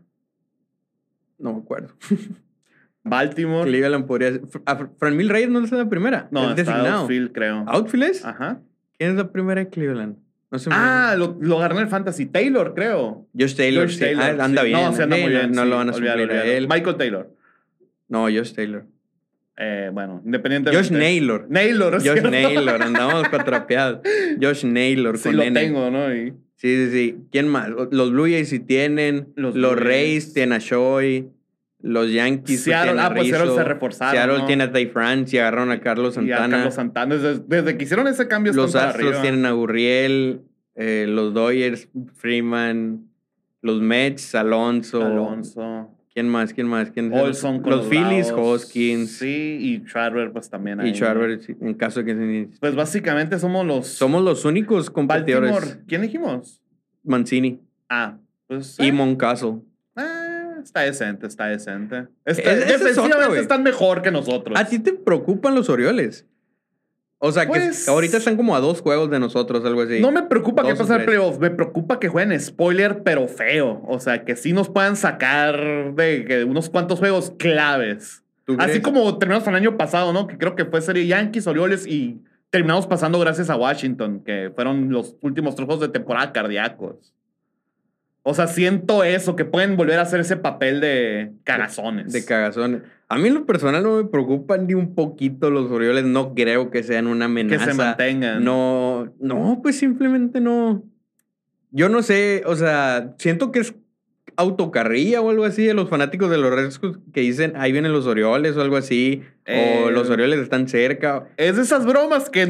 No me acuerdo. Baltimore. Cleveland podría ser. Franmil Reyes no es la primera. No, es designado. Outfield, creo. ¿Outfield es? Ajá. ¿Quién es la primera de Cleveland? No sé ah, lo, lo gané el Fantasy. Taylor, creo. Josh Taylor. Josh Taylor ah, anda bien. No, se anda muy bien. No, lo van a suplir a él. Michael Taylor. No, Josh Taylor. Eh, bueno, independientemente. Josh Naylor. Naylor, Josh Naylor. Andamos cuatrapeados. Josh Naylor sí, lo tengo, ¿no? Y... Sí, sí, sí. ¿Quién más? Los Blue Jays sí tienen. Los, los Rays tienen a Shoy. Los Yankees. Seattle, ah, pues Seattle se reforzaron. Seattle tiene a Tay France y agarraron a Carlos Santana. Y a Carlos Santana. Desde, que hicieron ese cambio, Los Astros tienen a Gurriel, eh, los Dodgers, Freeman, los Mets, Alonso. Alonso. ¿Quién más? ¿Quién más? ¿Quién Olson los, los Phillies, Hoskins. Sí, y Charver, pues también. Ahí. Y Charver, en caso de que se... Pues básicamente somos los. Somos los únicos competidores. Baltimore. ¿Quién dijimos? Mancini. Ah, pues. Y eh. Moncastle. Está decente, está decente. Está, defensivamente están mejor que nosotros. ¿A ti te preocupan los Orioles? O sea, que pues ahorita están como a dos juegos de nosotros, algo así. No me preocupa que pase el playoff, me preocupa que jueguen spoiler, pero feo. O sea, que sí nos puedan sacar de, unos cuantos juegos claves. Así como terminamos el año pasado, ¿no? Que creo que fue serie Yankees, Orioles y terminamos pasando gracias a Washington, que fueron los últimos trozos de temporada cardíacos. O sea, siento eso, que pueden volver a hacer ese papel de cagazones. De, cagazones. A mí en lo personal no me preocupan ni un poquito los Orioles. No creo que sean una amenaza. Que se mantengan. No, no, pues simplemente no. Yo no sé, o sea, siento que es autocarrilla o algo así de los fanáticos de los Red que dicen, ahí vienen los Orioles o algo así, o eh, los Orioles están cerca. Es de esas bromas que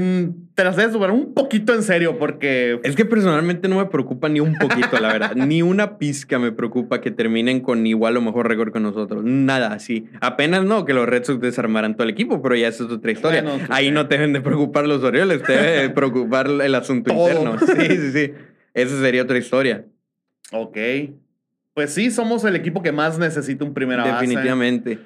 te las debes tomar un poquito en serio porque... Es que personalmente no me preocupa ni un poquito, la verdad. ni una pizca me preocupa que terminen con igual o mejor récord que nosotros. Nada así. Apenas no, que los Red Sox desarmaran todo el equipo, pero ya eso es otra historia. Pues ahí no te deben de preocupar los Orioles, te debe preocupar el asunto interno. Sí, sí, sí. Esa sería otra historia. Ok. Pues sí, somos el equipo que más necesita un primer base. Definitivamente.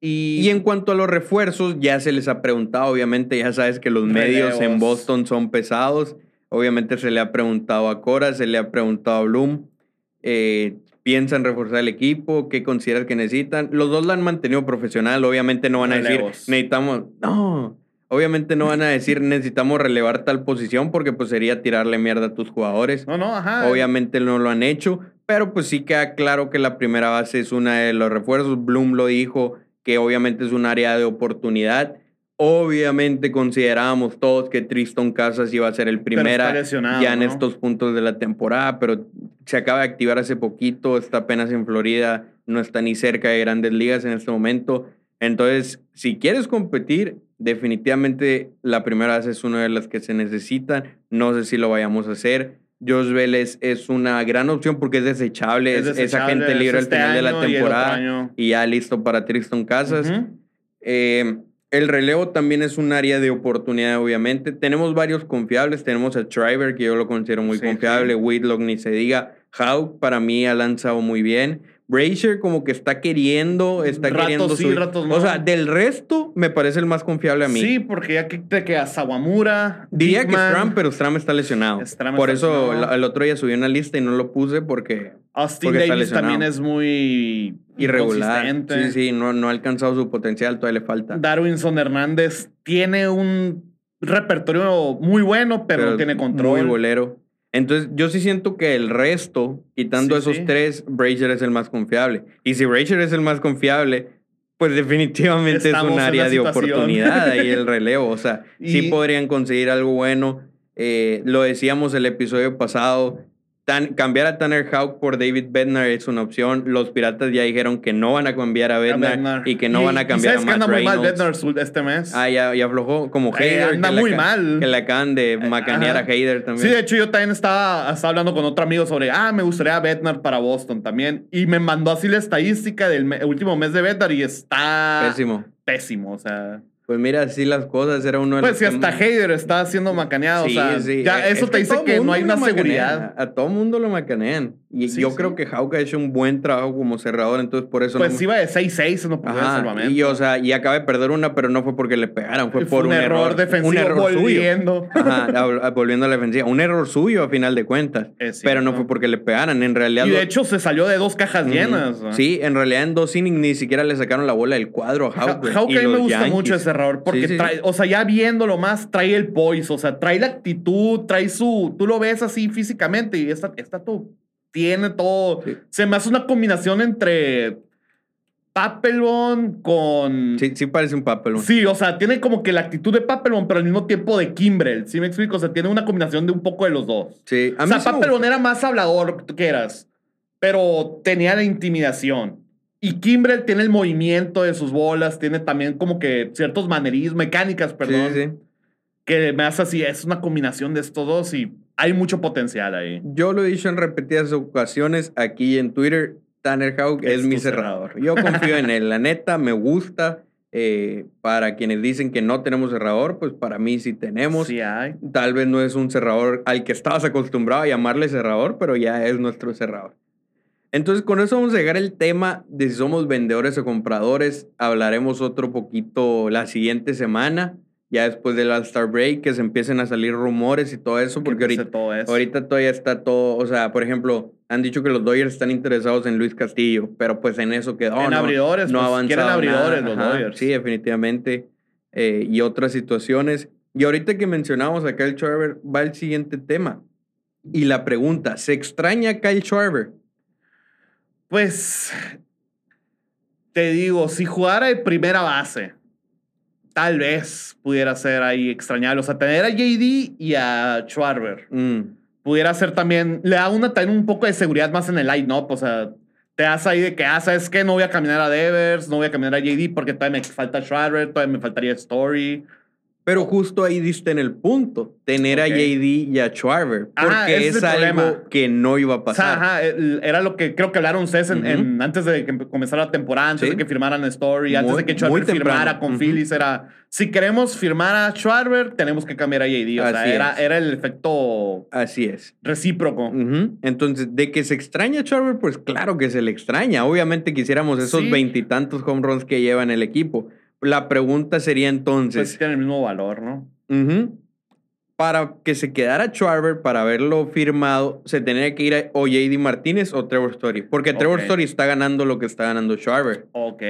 Y, en cuanto a los refuerzos, ya se les ha preguntado, obviamente, ya sabes que los medios en Boston son pesados. Obviamente se le ha preguntado a Cora, se le ha preguntado a Bloom. Eh, ¿Piensan reforzar el equipo? ¿Qué consideran que necesitan? Los dos lo han mantenido profesional. Obviamente no van a decir, necesitamos. No. Obviamente no van a decir necesitamos relevar tal posición porque pues sería tirarle mierda a tus jugadores. No, no, ajá. Obviamente no lo han hecho, pero pues sí queda claro que la primera base es una de los refuerzos. Bloom lo dijo que obviamente es un área de oportunidad. Obviamente considerábamos todos que Tristan Casas iba a ser el primero ya en estos puntos de la temporada, pero se acaba de activar hace poquito, está apenas en Florida, no está ni cerca de grandes ligas en este momento. Entonces, si quieres competir, definitivamente la primera base es una de las que se necesitan. No sé si lo vayamos a hacer. Josh Vélez es una gran opción porque es desechable, es, esa gente libre al este final de la temporada y, ya listo para Tristan Casas. Eh, el relevo también es un área de oportunidad, obviamente. Tenemos varios confiables. Tenemos a Triver, que yo lo considero muy confiable. Whitlock, ni se diga. Howe, para mí, ha lanzado muy bien. Brazier como que está queriendo, está queriendo sí, ratos no. O sea, del resto me parece el más confiable a mí. Sí, porque ya que te queda Sawamura. Diría que Stram, pero Stram está lesionado. Por eso el otro día subí una lista y no lo puse porque. Austin Davis también es muy irregular. Sí, sí, no, no ha alcanzado su potencial, todavía le falta. Darwinson Hernández tiene un repertorio muy bueno, pero, no tiene control. Muy bolero. Entonces, yo sí siento que el resto, quitando esos tres, Brazier es el más confiable. Y si Brazier es el más confiable, pues definitivamente es un área de oportunidad ahí el relevo. O sea, sí podrían conseguir algo bueno. Eh, lo decíamos el episodio pasado, cambiar a Tanner Houck por David Bednar es una opción. Los Piratas ya dijeron que no van a cambiar a Bednar, y que no van a cambiar a Matt que anda muy mal Bednar este mes? Ah, ya, ya aflojó como Hayder. anda muy mal. Que le acaban de macanear a Hayder también. Sí, de hecho yo también estaba, estaba, hablando con otro amigo sobre, ah, me gustaría Bednar para Boston también. Y me mandó así la estadística del último mes de Bednar y está... Pésimo. Pésimo, o sea... Pues mira, así las cosas, era uno de Pues si hasta Hader está siendo macaneado, sí, o sea, sí. ya eso te dice que no hay una seguridad. A todo mundo lo macanean. Y yo creo que Hauck ha hecho un buen trabajo como cerrador, entonces por eso... Pues iba de 6-6 en los primeros Y, o sea, y acaba de perder una, pero no fue porque le pegaron, fue, por un, error, defensivo un error volviendo. Suyo. Ajá, volviendo a la defensiva. Un error suyo a final de cuentas. pero no fue porque le pegaran, en realidad... Y de hecho se salió de dos cajas llenas. Sí, en realidad en dos innings ni siquiera le sacaron la bola del cuadro a Hauck. Hauck a mí me gusta mucho ese error, porque trae, o sea, ya viéndolo más, trae el poise, o sea, trae la actitud, trae su... Tú lo ves así físicamente y está, está todo tiene todo. Se me hace una combinación entre Papelbon con. Sí, sí parece un Papelbon. Sí, o sea, tiene como que la actitud de Papelbon, pero al mismo tiempo de Kimbrel. ¿Sí me explico? O sea, tiene una combinación de un poco de los dos. Sí, a mí O sea, Papelbon era más hablador que eras, pero tenía la intimidación. Y Kimbrel tiene el movimiento de sus bolas, tiene también como que ciertos manerismos, mecánicas, perdón. Sí, sí. Que me hace así, es una combinación de estos dos y hay mucho potencial ahí. Yo lo he dicho en repetidas ocasiones aquí en Twitter. Tanner Houck es, mi cerrador. Yo confío en él. La neta, me gusta. Eh, para quienes dicen que no tenemos cerrador, pues para mí sí tenemos. Sí hay. Tal vez no es un cerrador al que estabas acostumbrado a llamarle cerrador, pero ya es nuestro cerrador. Entonces, con eso vamos a llegar al tema de si somos vendedores o compradores. Hablaremos otro poquito la siguiente semana ya después del All-Star Break, que se empiecen a salir rumores y todo eso, porque ahorita, ahorita todavía está todo, o sea, por ejemplo, han dicho que los Dodgers están interesados en Luis Castillo, pero pues en eso quedó. En no, abridores, no pues, quieren abridores los Dodgers. Sí, definitivamente. Eh, y otras situaciones. Y ahorita que mencionamos a Kyle Schwarber, va el siguiente tema. Y la pregunta, ¿se extraña a Kyle Schwarber? Pues, te digo, si jugara de primera base, tal vez pudiera ser ahí extrañable. O sea, tener a JD y a Schwarber. Mm. Pudiera ser también, le da una, también un poco de seguridad más en el line-up. O sea, te das ahí de que, ah, ¿sabes qué? No voy a caminar a Devers, no voy a caminar a JD porque todavía me falta Schwarber, todavía me faltaría Story. Pero justo ahí diste en el punto, tener a JD y a Schwarber, porque es, algo que no iba a pasar. ajá, era lo que creo que hablaron ustedes en, antes de que comenzara la temporada, antes de que firmaran Story, antes de que Schwarber firmara con Phillies, era, si queremos firmar a Schwarber, tenemos que cambiar a JD. O sea, era, era, el efecto Así es. recíproco. Entonces, de que se extraña a Schwarber, pues claro que se le extraña. Obviamente quisiéramos esos veintitantos home runs que lleva en el equipo la pregunta sería entonces. Pues tiene el mismo valor, ¿no? Para que se quedara Schwarber, para haberlo firmado, se tenía que ir a o JD Martínez o Trevor Story. Porque Trevor Story está ganando lo que está ganando Schwarber. Ok.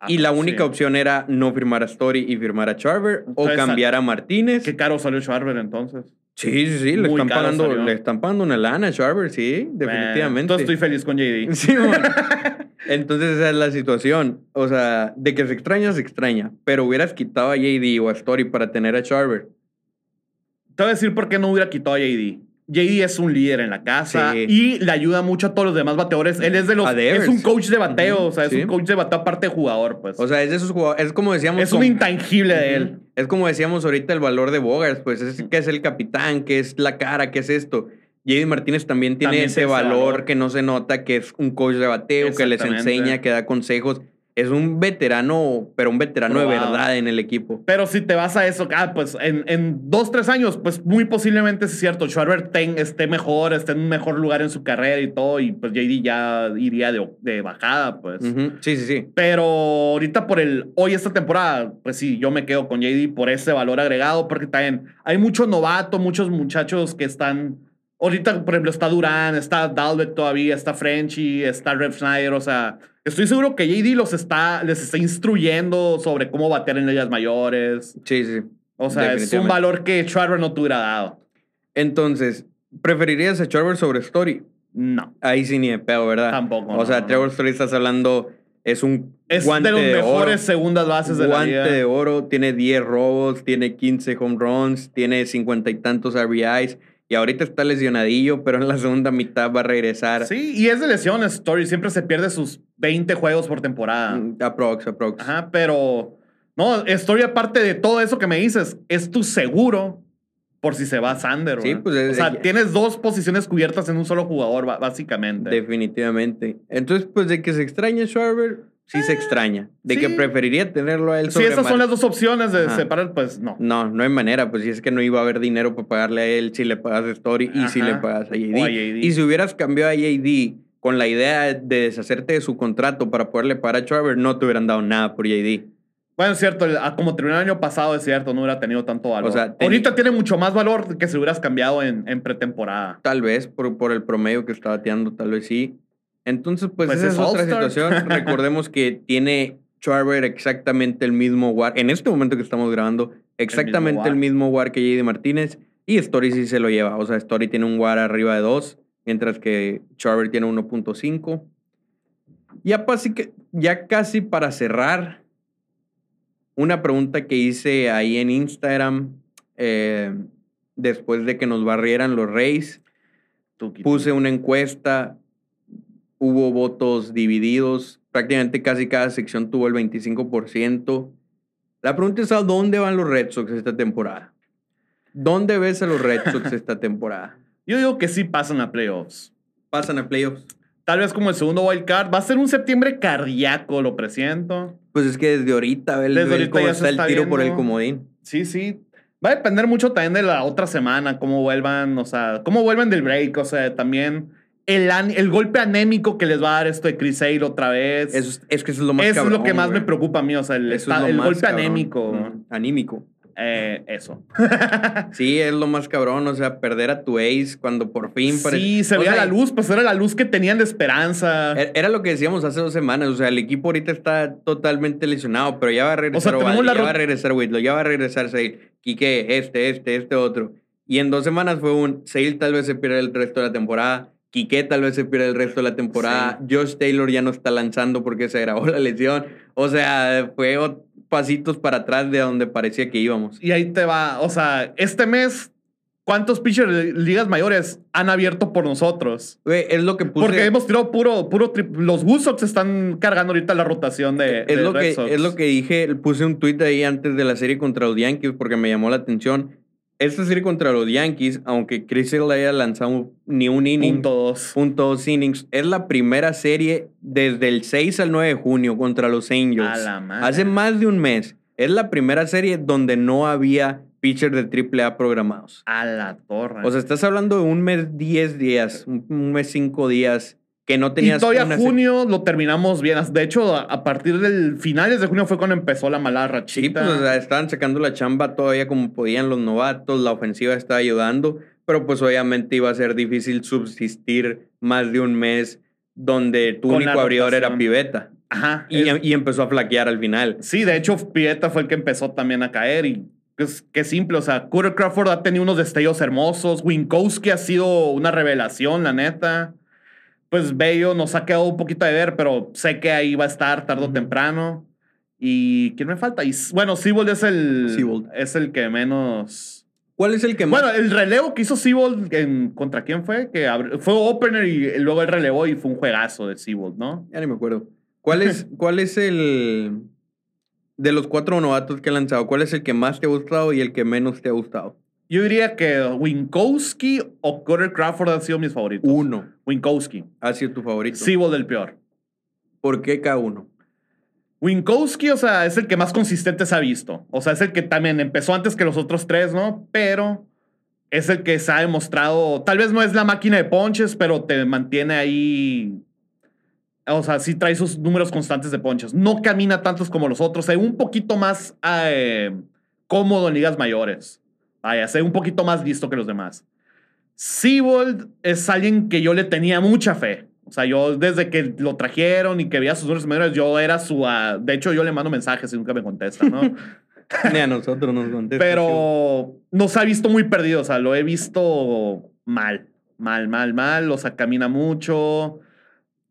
Ah, y la pues única opción era no firmar a Story y firmar a Schwarber o cambiar a Martínez. Qué caro salió Schwarber entonces. Sí, sí, sí, le están, pagando, le están pagando una lana a Schwarber, sí, definitivamente. entonces estoy feliz con JD. Sí, Entonces esa es la situación. O sea, de que se extraña, se extraña. Pero hubieras quitado a JD o a Story para tener a Charver. Te voy a decir por qué no hubiera quitado a JD. JD es un líder en la casa y le ayuda mucho a todos los demás bateadores. Él es de los. Es un coach de bateo, o sea, es un coach de bateo aparte de jugador, pues. O sea, es de esos jugadores. Es como decíamos. Es un intangible de él. Es como decíamos ahorita el valor de Bogart, pues es que es el capitán, que es la cara, que es esto. JD Martínez también tiene ese valor, que no se nota, que es un coach de bateo, que les enseña, que da consejos. Es un veterano, pero un veterano de verdad en el equipo. Pero si te vas a eso, ah, pues en, en dos, tres años, pues muy posiblemente es cierto. Schwarber esté mejor, esté en un mejor lugar en su carrera y todo, y pues JD ya iría de, de bajada, pues. Sí, sí, sí. Pero ahorita por el, hoy esta temporada, pues sí, yo me quedo con JD por ese valor agregado, porque también hay mucho novato, muchos muchachos que están Ahorita, por ejemplo, está Durán, está Dalbert todavía, está Frenchy, está Rev Schneider. O sea, estoy seguro que JD los está, les está instruyendo sobre cómo batear en ligas mayores. Sí, sí. O sea, es un valor que Schwarber no te hubiera dado. Entonces, ¿preferirías a Schwarber sobre Story? No. Ahí sí ni de pedo, ¿verdad? Tampoco. O sea, Trevor Story estás hablando, es un es de los mejores segundas bases de la liga. Guante de oro, tiene 10 robos, tiene 15 home runs, tiene cincuenta y tantos RBIs y ahorita está lesionadillo, pero en la segunda mitad va a regresar. Sí, y es de lesiones, Story. Siempre se pierde sus 20 juegos por temporada. Mm, aprox, aprox. Ajá, pero. No, Story, aparte de todo eso que me dices, es tu seguro por si se va Sander. Sí, pues es, O sea, tienes dos posiciones cubiertas en un solo jugador, básicamente. Definitivamente. Entonces, pues de que se extraña Schwarber, sí se extraña. De que preferiría tenerlo a él sobre Si esas son las dos opciones de separar, pues no. No, no hay manera. Pues si es que no iba a haber dinero para pagarle a él si le pagas a Story y si le pagas a JD. Y si hubieras cambiado a JD con la idea de deshacerte de su contrato para poderle pagar a Trevor, no te hubieran dado nada por JD. Bueno, es cierto, como terminó el año pasado, es cierto, no hubiera tenido tanto valor. O sea, Ahorita tiene mucho más valor que si hubieras cambiado en, en pretemporada. Tal vez, por, por el promedio que está bateando, tal vez sí. Entonces, pues, pues esa es, otra situación. Recordemos que tiene Schwarber exactamente el mismo WAR, en este momento que estamos grabando, exactamente el mismo WAR, que JD Martínez, y Story sí se lo lleva. O sea, Story tiene un WAR arriba de 2, mientras que Schwarber tiene 1.5. Ya, que, ya casi para cerrar, una pregunta que hice ahí en Instagram, eh, después de que nos barrieran los Reyes, puse una encuesta hubo votos divididos, prácticamente casi cada sección tuvo el 25%. La pregunta es a dónde van los Red Sox esta temporada. ¿Dónde ves a los Red Sox esta temporada? Yo digo que sí pasan a playoffs. Pasan a playoffs. Tal vez como el segundo wild card. Va a ser un septiembre cardíaco, lo presiento. Pues es que desde ahorita, desde ahorita cómo ya está, está el tiro por el comodín. Sí, sí. Va a depender mucho también de la otra semana, cómo vuelvan, o sea, cómo vuelvan del break, o sea, también el, el golpe anémico que les va a dar esto de Chris Sale otra vez. Eso es, es que eso es lo más Eso es lo cabrón, que más güey. me preocupa a mí, o sea, el, el golpe cabrón. anémico. Mm, Anímico. Eh, eso. Sí, es lo más cabrón, o sea, perder a tu ace cuando por fin... pare- sí, se o veía sea, la luz, pues era la luz que tenían de esperanza. Era era lo que decíamos hace dos semanas, o sea, el equipo ahorita está totalmente lesionado, pero ya va a regresar tenemos Ovaldi, la ya va a regresar Whitlow, ya va a regresar Sale, Quique, este, este, este otro. Y en dos semanas fue un Sale tal vez se pierde el resto de la temporada, Quique tal vez se pierde el resto de la temporada, Josh Taylor ya no está lanzando porque se agravó la lesión. O sea, fue pasitos para atrás de donde parecía que íbamos. Y ahí te va, o sea, este mes, ¿cuántos pitchers de ligas mayores han abierto por nosotros? Güey, es lo que puse. Porque hemos tirado puro, puro Los Wood Sox están cargando ahorita la rotación de, es, de lo Red que, Sox. es lo que dije, puse un tweet ahí antes de la serie contra los Yankees porque me llamó la atención. Esta serie contra los Yankees, aunque Chris Sale haya lanzado ni un inning, Punto dos. punto dos innings, es la primera serie desde el 6 al 9 de junio contra los Angels. A la madre. Hace más de un mes. Es la primera serie donde no había pitchers de AAA programados. A la torre. O sea, estás hablando de un mes 10 días, un mes 5 días, que no y tenías todavía una junio lo terminamos bien. De hecho, a, partir del finales de junio fue cuando empezó la mala rachita. Sí, pues o sea, estaban sacando la chamba todavía como podían los novatos, la ofensiva estaba ayudando, pero pues obviamente iba a ser difícil subsistir más de un mes donde tu Con único abridor era. Piveta. Ajá. Y, es- y empezó a flaquear al final. Sí, de hecho, Pieta fue el que empezó también a caer y es que simple, o sea, Cooter Crawford ha tenido unos destellos hermosos, Winkowski ha sido una revelación, la neta. Pues Bello nos ha quedado un poquito de ver, pero sé que ahí va a estar tarde o temprano. ¿Y quién me falta? Y, bueno, Seabold es el, Seabold. es el que menos... ¿Cuál es el que más? Bueno, el relevo que hizo Seabold en- ¿contra quién fue? Que fue opener y luego el relevó y fue un juegazo de Seabold, ¿no? Ya ni me acuerdo. ¿Cuál es, ¿Cuál es el de los cuatro novatos que ha lanzado? ¿Cuál es el que más te ha gustado y el que menos te ha gustado? Yo diría que Winkowski o Cooter Crawford han sido mis favoritos. Uno Winkowski. ha sido tu favorito. Seabold el peor. ¿Por qué cada uno? Winkowski, o sea, es el que más consistente se ha visto. O sea, es el que también empezó antes que los otros tres, ¿no? Pero es el que se ha demostrado. Tal vez no es la máquina de ponches, pero te mantiene ahí. O sea, sí trae sus números constantes de ponches. No camina tantos como los otros. Es un poquito más eh, cómodo en ligas mayores. Vaya, ve un poquito más listo que los demás. Seabold es alguien que yo le tenía mucha fe. O sea, yo desde que lo trajeron y que veía sus números mayores, yo era su... ah, de hecho, yo le mando mensajes y nunca me contesta, ¿no? Ni a nosotros nos contesta. Pero no se ha visto muy perdido. O sea, lo he visto mal. Mal, mal, mal. O sea, camina mucho.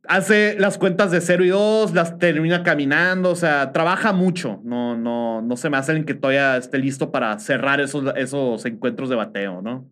Hace las cuentas de 0 y 2, las termina caminando. O sea, trabaja mucho. No, no, no se me hace en que todavía esté listo para cerrar esos, esos encuentros de bateo, ¿no?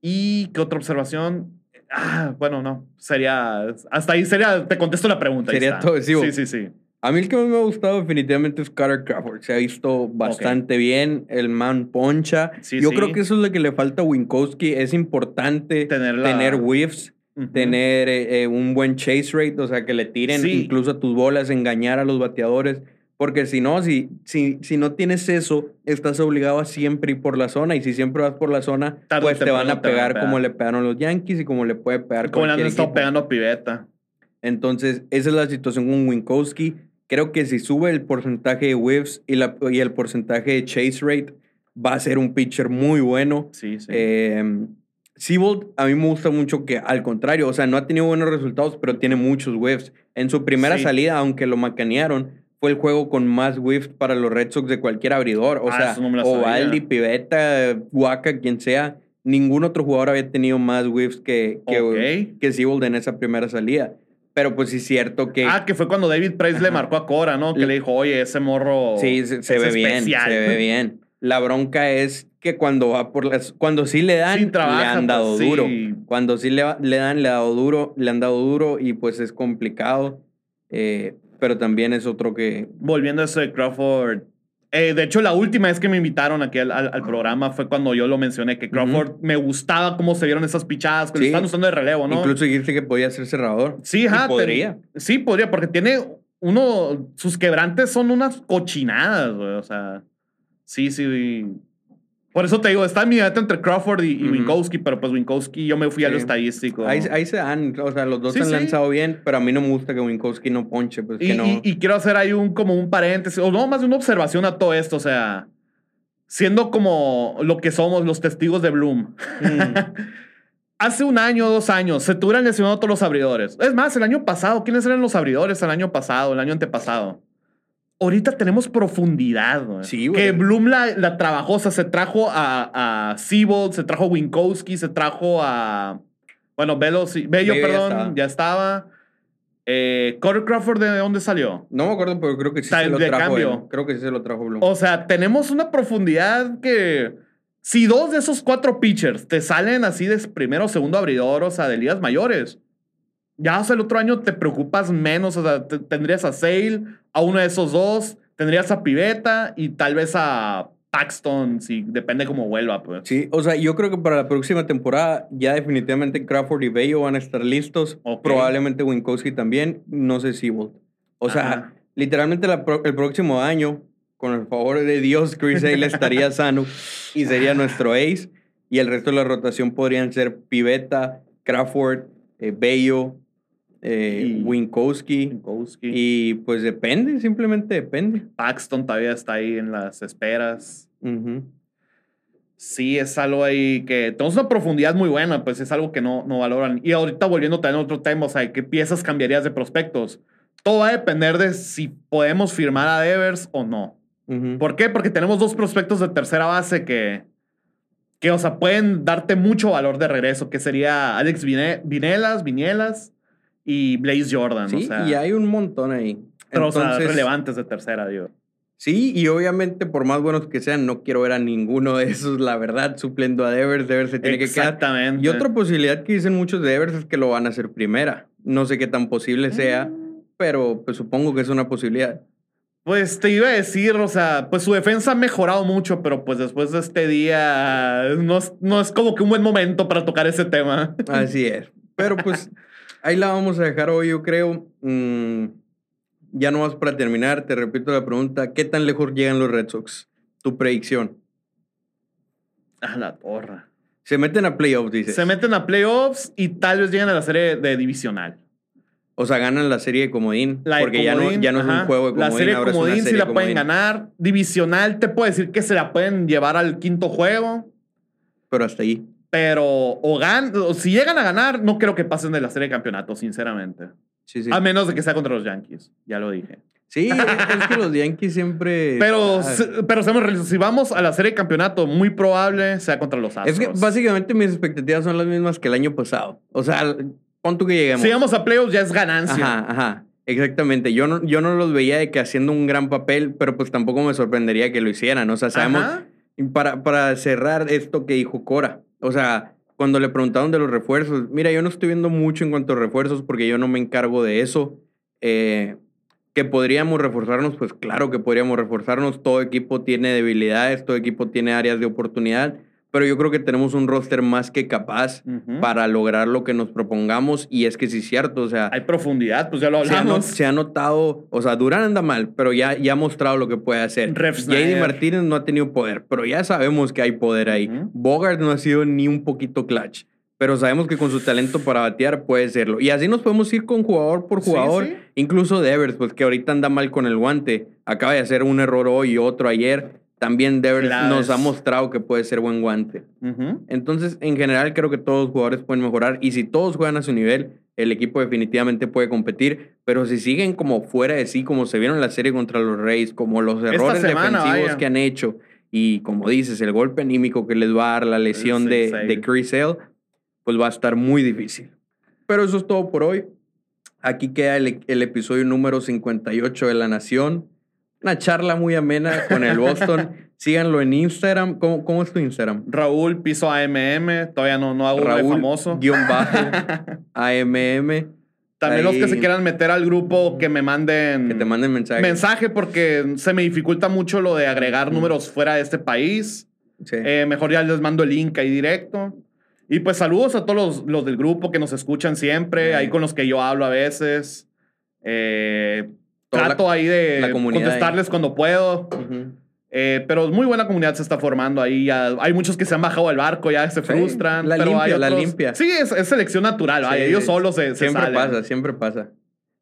¿Y qué otra observación? Ah, bueno, no. Sería. Hasta ahí sería. Te contesto la pregunta. Sería todo, sí, Sí, sí, sí. A mí el que más me ha gustado definitivamente es Carter Crawford. Se ha visto bastante bien. El man poncha. Sí, Yo sí. creo que eso es lo que le falta a Winkowski. Es importante Tener la- tener whiffs, Tener eh, eh, un buen chase rate, o sea, que le tiren Sí. incluso a tus bolas, engañar a los bateadores. Porque si no, si, si, si no tienes eso, estás obligado a siempre ir por la zona. Y si siempre vas por la zona, Tarde pues te van a te van a pegar pegar. como le pegaron los Yankees y como le puede pegar Como le han estado pegando a Piveta. Entonces, esa es la situación con Winkowski. Creo que si sube el porcentaje de whiffs y, la, y el porcentaje de chase rate, va a ser un pitcher muy bueno. Sí, sí. Eh, Seabold, a mí me gusta mucho que, al contrario, o sea, no ha tenido buenos resultados, pero tiene muchos whiffs. En su primera Sí. salida, aunque lo macanearon, fue el juego con más whiffs para los Red Sox de cualquier abridor. O Ah, sea, no. Ovaldi, Pivetta, Waka, quien sea, ningún otro jugador había tenido más whiffs que, que, Ok. que Seabold en esa primera salida. Pero pues sí es cierto que... Ah, que fue cuando David Price le marcó a Cora, ¿no? Que Le- le dijo, oye, ese morro. Sí, se, ve bien, especial". se ve bien. La bronca es que cuando va por las, cuando sí le dan, Sí, trabaja, le han dado pues, sí. duro. Cuando sí le, le dan, le, ha dado duro, le han dado duro y pues es complicado. Eh, pero también es otro que Volviendo a eso de Crawford, Eh, de hecho, la última vez que me invitaron aquí al, al- al programa fue cuando yo lo mencioné, que Crawford me gustaba cómo se vieron esas pichadas, que Sí. están usando de relevo, ¿no? Incluso dijiste que podía ser cerrador. sí, ajá, te- podría. sí, podría, porque tiene uno, sus quebrantes son unas cochinadas, güey, o sea, sí, sí. Por eso te digo, está debate entre Crawford y. Winkowski, pero pues Winkowski yo me fui a lo estadístico. Ahí, ahí se dan, o sea, los dos Sí, se han sí. lanzado bien, pero a mí no me gusta que Winkowski no ponche, pues Y, que no. y- y quiero hacer ahí un, como un paréntesis, o no, más de una observación a todo esto, o sea, siendo como lo que somos los testigos de Bloom. Mm. Hace un año dos años se tuvieran lesionado todos los abridores. Es más, el año pasado, ¿quiénes eran los abridores el año pasado, el año antepasado? Ahorita tenemos profundidad, güey. Sí, güey. Que Bloom la, la trabajó, o sea, se trajo a, a Seabold, se trajo a Winkowski, se trajo a. Bueno, Bello, sí- Bello, Bello ya perdón, estaba. ya estaba. Eh, Corey Crawford, ¿de dónde salió? No me acuerdo, pero creo que sí se lo trajo. cambio. él. Creo que sí se lo trajo Bloom. O sea, tenemos una profundidad que. Si dos de esos cuatro pitchers te salen así de primero o segundo abridor, o sea, de ligas mayores, ya sea, el otro año te preocupas menos. O sea, te- tendrías a Sale, a uno de esos dos, tendrías a Pivetta y tal vez a Paxton, si depende cómo vuelva, pues. Sí, o sea, yo creo que para la próxima temporada ya definitivamente Crawford y Bello van a estar listos. Probablemente Winkowski también, no sé si Bolt. O sea, Ajá. literalmente la pro- el próximo año, con el favor de Dios, Chris Sale estaría sano y sería nuestro ace. Y el resto de la rotación podrían ser Pivetta, Crawford, eh, Bello, eh, Y- Winkowski. Winkowski. Y pues depende, simplemente depende. Paxton todavía está ahí en las esperas. Sí, es algo ahí que tenemos una profundidad muy buena, pues es algo que no, no valoran. Y ahorita volviendo también a otro tema, o sea, ¿qué piezas cambiarías de prospectos? Todo va a depender de si podemos firmar a Devers o no. ¿Por qué? Porque tenemos dos prospectos de tercera base que, que o sea, pueden darte mucho valor de regreso, que sería Alex Vine- Vinelas, Vinielas y Blaze Jordan. Sí, o sea, y hay un montón ahí. pero, o sea, Entonces, relevantes de tercera, digo. Sí, y obviamente por más buenos que sean, no quiero ver a ninguno de esos, la verdad, supliendo a Devers. Devers se tiene que quedar. Exactamente. Y otra posibilidad que dicen muchos de Devers es que lo van a hacer primera. No sé qué tan posible sea, Mm. pero pues supongo que es una posibilidad. Pues te iba a decir, o sea, pues su defensa ha mejorado mucho, pero pues después de este día no es, no es como que un buen momento para tocar ese tema. Así es. Pero pues ahí la vamos a dejar hoy, yo creo. Mm, ya no más para terminar, te repito la pregunta, ¿qué tan lejos llegan los Red Sox? Tu predicción. A la torra. Se meten a playoffs, dices. Se meten a playoffs y tal vez lleguen a la serie de divisional. O sea, ganan la serie de comodín. La de porque ya no, ya no es un juego de comodín, La serie de ahora es una comodín sí serie la de pueden ganar. Divisional te puedo decir que se la pueden llevar al quinto juego. Pero hasta ahí. Pero o gan o si llegan a ganar, no creo que pasen de la serie de campeonato, sinceramente. Sí, sí. A menos de que sea contra los Yankees. Ya lo dije. Sí, es que los Yankees siempre. Pero, se- pero seamos realistas. Si vamos a la serie de campeonato, muy probable sea contra los Astros. Es que básicamente mis expectativas son las mismas que el año pasado. O sea, pon tú que lleguemos. Si llegamos a playoffs, ya es ganancia. Ajá, ajá. Exactamente. Yo no, yo no los veía de que haciendo un gran papel, pero pues tampoco me sorprendería que lo hicieran. O sea, sabemos. Ajá. Para, para cerrar esto que dijo Cora, o sea, cuando le preguntaron de los refuerzos, mira, yo no estoy viendo mucho en cuanto a refuerzos porque yo no me encargo de eso. Eh, que podríamos reforzarnos, pues claro que podríamos reforzarnos. Todo equipo tiene debilidades, todo equipo tiene áreas de oportunidad, pero yo creo que tenemos un roster más que capaz para lograr lo que nos propongamos y es que sí es cierto, o sea, Hay profundidad, pues ya lo se ha, no- hablamos. se ha notado, o sea, Durán anda mal, pero ya, ya ha mostrado lo que puede hacer. JD. Martínez no ha tenido poder, pero ya sabemos que hay poder ahí. Bogart no ha sido ni un poquito clutch, pero sabemos que con su talento para batear puede serlo. Y así nos podemos ir con jugador por Sí, jugador, sí. incluso Devers, pues que ahorita anda mal con el guante, acaba de hacer un error hoy y otro ayer. También Devers Claves. nos ha mostrado que puede ser buen guante. Entonces, en general, creo que todos los jugadores pueden mejorar y si todos juegan a su nivel, el equipo definitivamente puede competir. Pero si siguen como fuera de sí, como se vieron en la serie contra los Reyes, como los errores semana, defensivos vaya. que han hecho y como dices, el golpe anímico que les va a dar la lesión de, de Chris Sale, pues va a estar muy difícil. Pero eso es todo por hoy. Aquí queda el, el episodio número 58 de La Nación. Una charla muy amena con el Boston. Síganlo en Instagram. ¿Cómo, cómo es tu Instagram? Raúl piso AMM, todavía no, no hago Raúl famoso. guion bajo AMM. También los que se quieran meter al grupo, que me manden... Que te manden mensaje. Mensaje, porque se me dificulta mucho lo de agregar números fuera de este país. Sí. Eh, mejor ya les mando el link ahí directo. Y pues saludos a todos los, los del grupo que nos escuchan siempre, Sí. ahí con los que yo hablo a veces. Eh, trato la- ahí de la contestarles cuando puedo. Ujú. Eh, pero muy buena comunidad se está formando ahí. Ya, hay muchos que se han bajado del barco, ya se Sí, frustran. la pero hay limpia, la otros- limpia. Sí, es, es selección natural. vaya, Sí, ellos solos se, se Siempre salen. pasa, siempre pasa.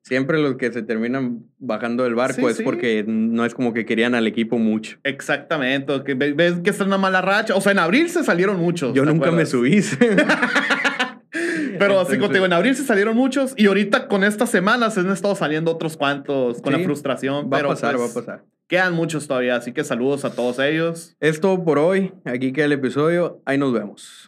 Siempre los que se terminan bajando del barco Sí, es sí. porque no es como que querían al equipo mucho. Exactamente. Que ve- ves que está una mala racha. O sea, en abril se salieron muchos. Yo ¿te nunca me acuerdas? subí. Pero así como Entonces- te digo, en abril se salieron muchos y ahorita con estas semanas se han estado saliendo otros cuantos con Sí, la frustración. va a pero pasar, pues, va a pasar. Quedan muchos todavía, así que saludos a todos ellos. Es todo por hoy. Aquí queda el episodio. Ahí nos vemos.